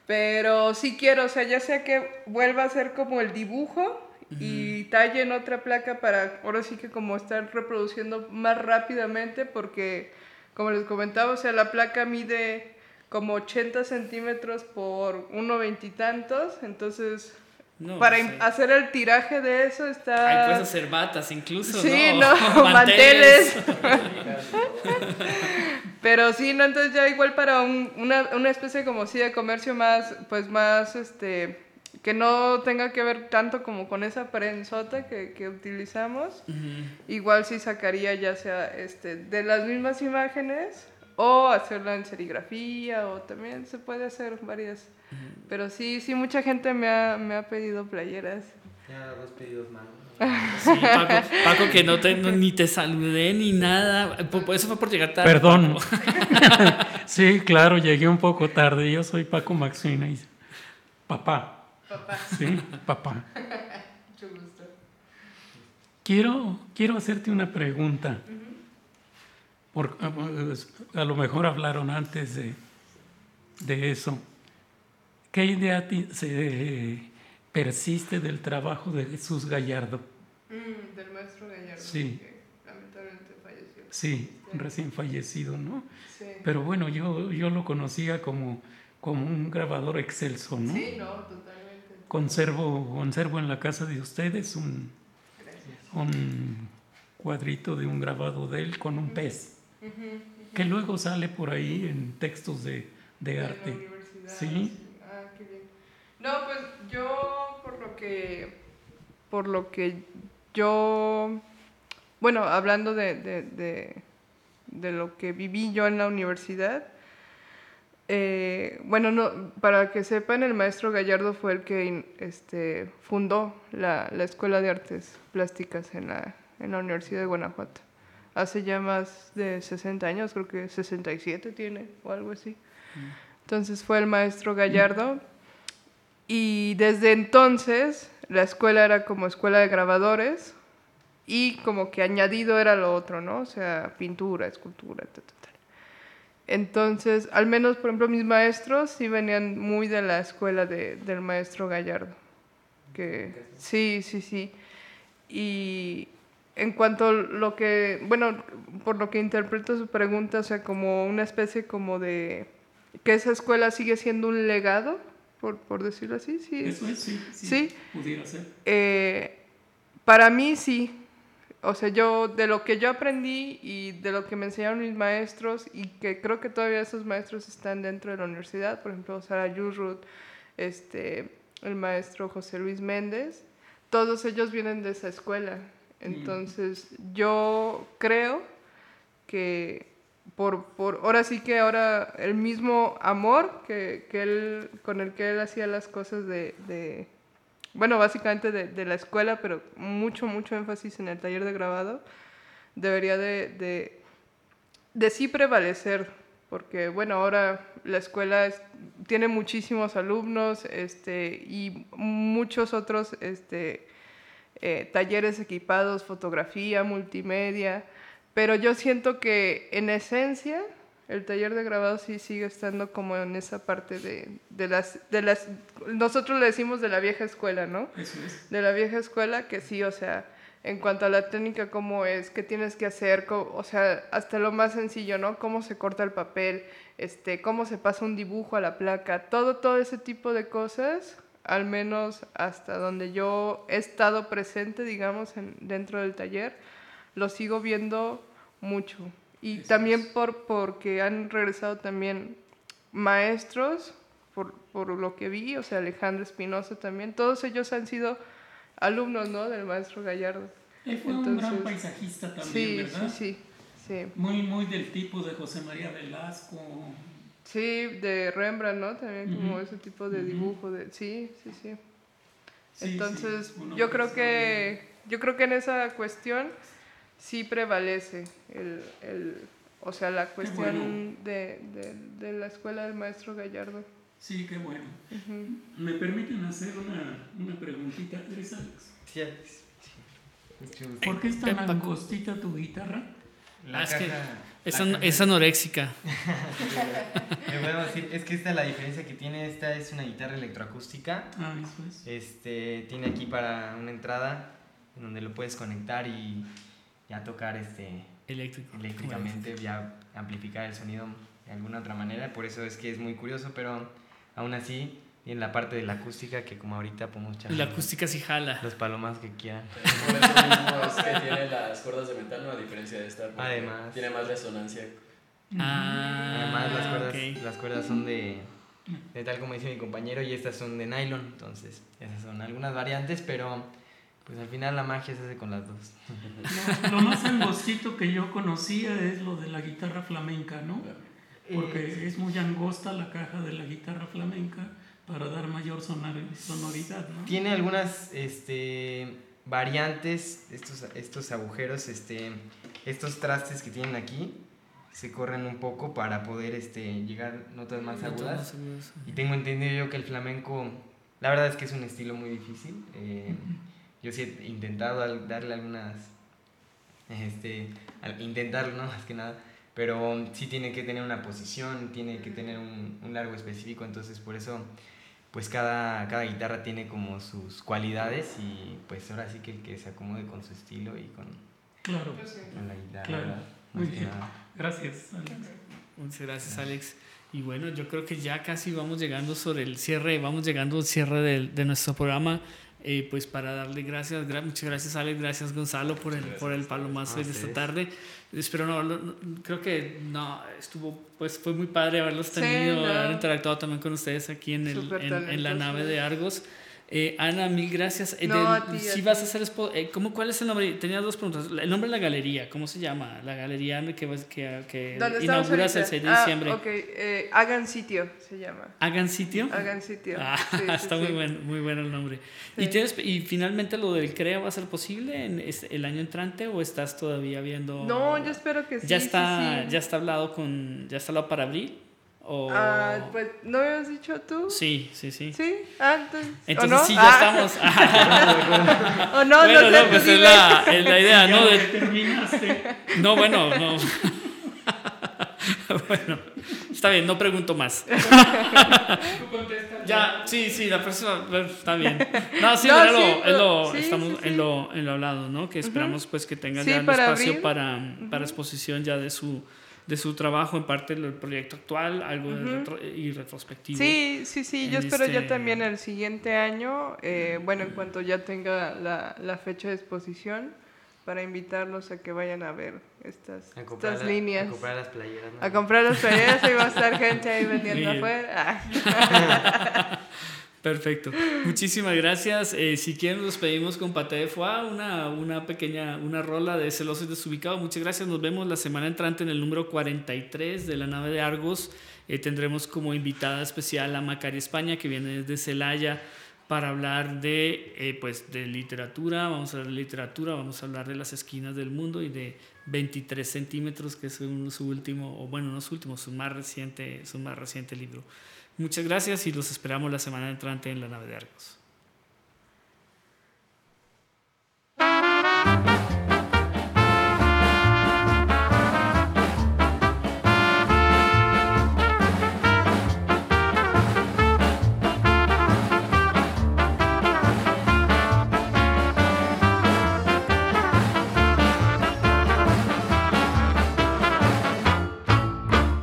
Pero sí quiero, o sea, ya sea que vuelva a ser como el dibujo y talle en otra placa para ahora sí que como estar reproduciendo más rápidamente porque como les comentaba, o sea, la placa mide como 80 centímetros por 1,20 y tantos, entonces No, para sí. hacer el tiraje de eso está... Ay, puedes hacer batas incluso, Sí, ¿no? no, [laughs] [laughs] manteles. [laughs] Pero sí, no, entonces ya igual para un- una, una especie como sí de comercio más, pues más, este, que no tenga que ver tanto como con esa prensota que, que utilizamos, igual sí sacaría ya sea, este, de las mismas imágenes o hacerla en serigrafía o también se puede hacer varias. Pero sí, sí, mucha gente me ha, me ha pedido playeras. Ya dos pedidos [laughs] más. Sí, Paco, Paco, que no te, no- ni te saludé ni nada. Eso fue por llegar tarde. Perdón. Paco. [laughs] sí, claro, llegué un poco tarde. Yo soy Paco Maxina y papá. Papá, Sí, papá. [laughs] mucho gusto. Quiero, quiero hacerte una pregunta. Por, a lo mejor hablaron antes de, de eso. ¿Qué idea se persiste del trabajo de Jesús Gallardo? Mm, del maestro Gallardo, Sí. que lamentablemente falleció. Sí, recién fallecido, ¿no? Sí. Pero bueno, yo, yo lo conocía como, como un grabador excelso, ¿no? Sí, no, totalmente. Conservo, conservo en la casa de ustedes un, un cuadrito de un grabado de él con un pez, que luego sale por ahí en textos de, de De la arte. universidad, Sí. Ah, qué bien. No, pues yo por lo que por lo que yo bueno, hablando de, de, de, de lo que viví yo en la universidad, eh, bueno, no, para que sepan, el maestro Gallardo fue el que este, fundó la, la Escuela de Artes Plásticas en la, en la Universidad de Guanajuato. Hace ya más de 60 años, creo que 67 tiene o algo así. Entonces fue el maestro Gallardo y desde entonces la escuela era como escuela de grabadores y como que añadido era lo otro, ¿no? O sea, pintura, escultura, tal. Entonces, al menos, por ejemplo, mis maestros sí venían muy de la escuela de- del maestro Gallardo. Que, sí, sí, sí. Y en cuanto a lo que, bueno, por lo que interpreto su pregunta, o sea, como una especie como de que esa escuela sigue siendo un legado, por, por decirlo así, sí. Eso es, sí, sí, Sí. pudiera ser. Eh, para mí sí. O sea, yo de lo que yo aprendí y de lo que me enseñaron mis maestros y que creo que todavía esos maestros están dentro de la universidad, por ejemplo, Sara Yurrut, este, el maestro José Luis Méndez, todos ellos vienen de esa escuela. Entonces, yo creo que por, por, ahora sí que ahora el mismo amor que, que él, con el que él hacía las cosas de, bueno, básicamente de, de la escuela, pero mucho, mucho énfasis en el taller de grabado, debería de, de, de sí prevalecer, porque bueno, ahora la escuela es- tiene muchísimos alumnos este, y muchos otros este, eh, talleres equipados, fotografía, multimedia, pero yo siento que en esencia el taller de grabado sí sigue estando como en esa parte de, de las, de las, nosotros le decimos de la vieja escuela, ¿no? Eso es. de la vieja escuela que sí, o sea, en cuanto a la técnica, cómo es, qué tienes que hacer, o sea, hasta lo más sencillo, ¿no? Cómo se corta el papel, este, cómo se pasa un dibujo a la placa, todo, todo ese tipo de cosas, al menos hasta donde yo he estado presente, digamos, en, dentro del taller, lo sigo viendo mucho. Y también por, porque han regresado también maestros, por, por lo que vi, o sea, Alejandro Espinosa también, todos ellos han sido alumnos, ¿no? Del maestro Gallardo. Él fue un gran paisajista también, Sí, ¿verdad? sí, sí, sí. Muy, muy del tipo de José María Velasco. Sí, de Rembrandt, ¿no? También como ese tipo de dibujo de sí, sí, sí. Sí, Entonces, sí, yo creo que yo creo que en esa cuestión sí prevalece el, el o sea, la cuestión bueno. de, de, de la escuela del maestro Gallardo. Sí, qué bueno. ¿Me permiten hacer una, una preguntita? ¿Eres Alex? Sí. Sí. Mucho gusto. ¿Por qué es tan angostita tu guitarra? La es que es, an- es anoréxica. Le podemos decir, es que esta es la diferencia que tiene. Esta es una guitarra electroacústica. Ah, eso es. Este, tiene aquí para una entrada en donde lo puedes conectar y ya tocar este, Eléctrico. eléctricamente, ya amplificar el sonido de alguna otra manera. Por eso es que es muy curioso, pero aún así tiene la parte de la acústica que como ahorita podemos echar Y la acústica sí jala. los palomas que quieran. Por eso mismo es que tiene las cuerdas de metal, ¿no? A diferencia de esta. Además. Tiene más resonancia. Ah, Además las cuerdas, ok. las cuerdas son de, de tal como dice mi compañero y estas son de nylon, entonces esas son algunas variantes, pero pues al final la magia se hace con las dos. Lo, lo más angostito que yo conocía es lo de la guitarra flamenca, ¿no? Eh, Porque es muy angosta la caja de la guitarra flamenca para dar mayor sonar- sonoridad, ¿no? Tiene algunas este, variantes, estos, estos agujeros, este, estos trastes que tienen aquí, se corren un poco para poder este, llegar notas más agudas. Y tengo entendido yo que el flamenco, la verdad es que es un estilo muy difícil. eh, yo sí he intentado darle algunas, este, intentarlo, ¿no? [laughs] Más que nada. Pero sí tiene que tener una posición, tiene que tener un, un largo específico, entonces por eso, pues cada, cada guitarra tiene como sus cualidades y pues ahora sí que el que se acomode con su estilo y con, Claro, con la guitarra. Claro, muy bien. gracias, Alex. Muchas gracias, Alex. Y bueno, yo creo que ya casi vamos llegando sobre el cierre, vamos llegando al cierre del- de, nuestro programa. Eh, pues para darle gracias, gra- muchas gracias Alex, gracias Gonzalo por el, por el palomazo A de esta tarde. Espero no, no- no- creo que no, estuvo, pues fue muy padre haberlos Sí, tenido, no. haber interactuado también con ustedes aquí en, el, en, en la nave de Argos. Eh, Ana, mil gracias. Eh, No, a si vas a hacer, eh, ¿cómo, ¿cuál es el nombre? Tenía dos preguntas. El nombre de la galería, ¿cómo se llama? La galería que, que, que ¿Dónde estamos inauguras el ahorita? 6 de Ah, diciembre. ok, eh, hagan sitio se llama. ¿Hagan sitio? Hagan sitio. Ah, Sí, sí, [laughs] está muy, sí. buen, muy bueno el nombre. ¿Y, Sí. tienes, ¿Y finalmente lo del CREA va a ser posible en este- el año entrante o estás todavía viendo? No, yo espero que sí. ya sí, está, sí. ya está hablado con, ya está hablado para abril o Ah, pues, ¿no me habías dicho tú? sí, sí, sí. Sí, ah, entonces. ¿o Entonces no? sí, ya Ah, estamos. [laughs] O no, bueno, no, no, sé, tú pues es la, es la idea, ¿no? De- terminaste. no, bueno, no. [laughs] bueno, está bien, no pregunto más. [laughs] Ya, sí, sí, la próxima, está bien. No, sí, No, sí, lo, es lo- sí, estamos sí, sí. En, lo, en lo hablado, ¿no? Que esperamos pues que tengan Sí, ya el para espacio abril. para, para exposición ya de su, de su trabajo, en parte del proyecto actual, algo de retro- y retrospectivo. Sí, sí, sí, yo espero ya este- también el siguiente año, eh, bueno, en cuanto ya tenga la, la fecha de exposición, para invitarlos a que vayan a ver estas, A comprar, estas la- líneas. a comprar las playeras. ¿no? A comprar las playeras, ahí va a estar gente ahí vendiendo Bien. afuera. [laughs] [laughs] Perfecto. Muchísimas gracias. Eh, si quieren, nos pedimos con Pate de Foie una, una pequeña una rola de Celoso y Desubicado. Muchas gracias. Nos vemos la semana entrante en el número 43 de la nave de Argos. Eh, tendremos como invitada especial a Macari España, que viene desde Celaya para hablar de, eh, pues, de literatura. Vamos a hablar de literatura, vamos a hablar de las esquinas del mundo y de 23 centímetros, que es un- su último, o bueno, no su último, su más reciente, su más reciente libro. Muchas gracias y los esperamos la semana entrante en la nave de Argos.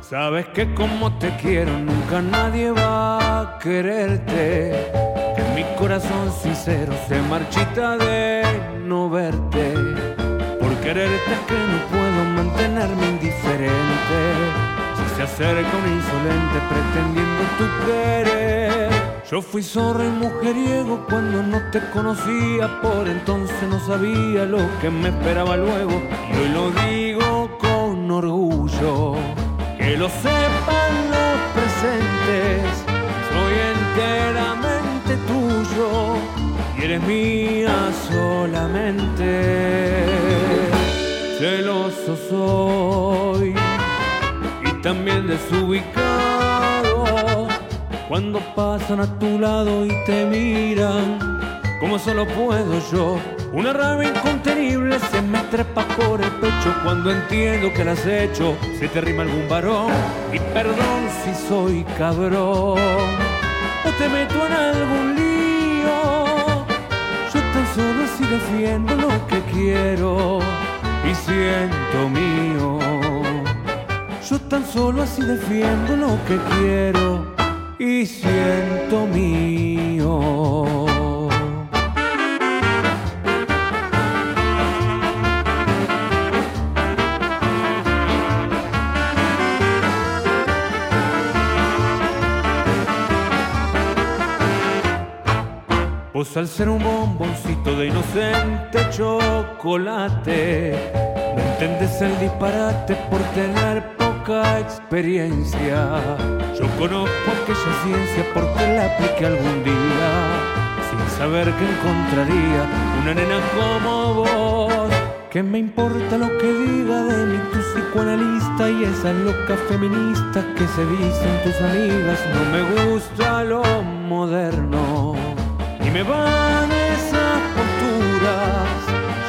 Sabes que como te quiero nunca nadie va a quererte. Que mi corazón sincero se marchita de no verte. Por quererte es que no puedo mantenerme indiferente. Si se acerca un insolente pretendiendo tu querer. Yo fui zorro y mujeriego cuando no te conocía. Por entonces no sabía lo que me esperaba luego. Y hoy lo digo con orgullo. Que lo sepan los sientes. Soy enteramente tuyo y eres mía solamente. Celoso soy y también desubicado cuando pasan a tu lado y te miran como solo puedo yo. Una rabia incontenible se me trepa por el pecho cuando entiendo que la has hecho. Se te rima algún varón y perdón si soy cabrón o te meto en algún lío. Yo tan solo así defiendo lo que quiero y siento mío. Yo tan solo así defiendo lo que quiero y siento mío. Vos al ser un bomboncito de inocente chocolate, no entendés el disparate por tener poca experiencia. Yo conozco aquella ciencia porque la apliqué algún día, sin saber que encontraría una nena como vos. ¿Qué me importa lo que diga de mí tu psicoanalista y esa loca feminista que se dicen tus amigas? No me gusta lo moderno me van esas posturas.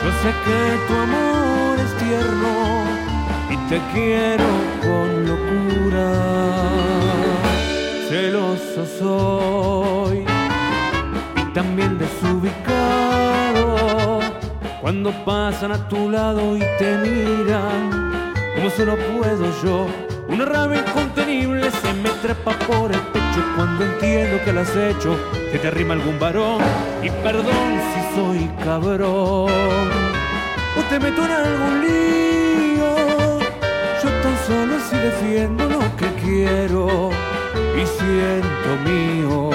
Yo sé que tu amor es tierno y te quiero con locura. Celoso soy y también desubicado cuando pasan a tu lado y te miran como solo puedo yo. Una rabia incontenible se me trepa por el pecho cuando entiendo que lo has hecho. Que te arrima algún varón y perdón si soy cabrón o te meto en algún lío. Yo tan solo así defiendo lo que quiero y siento mío.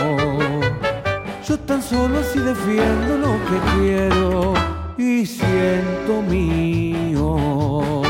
Yo tan solo así defiendo lo que quiero y siento mío.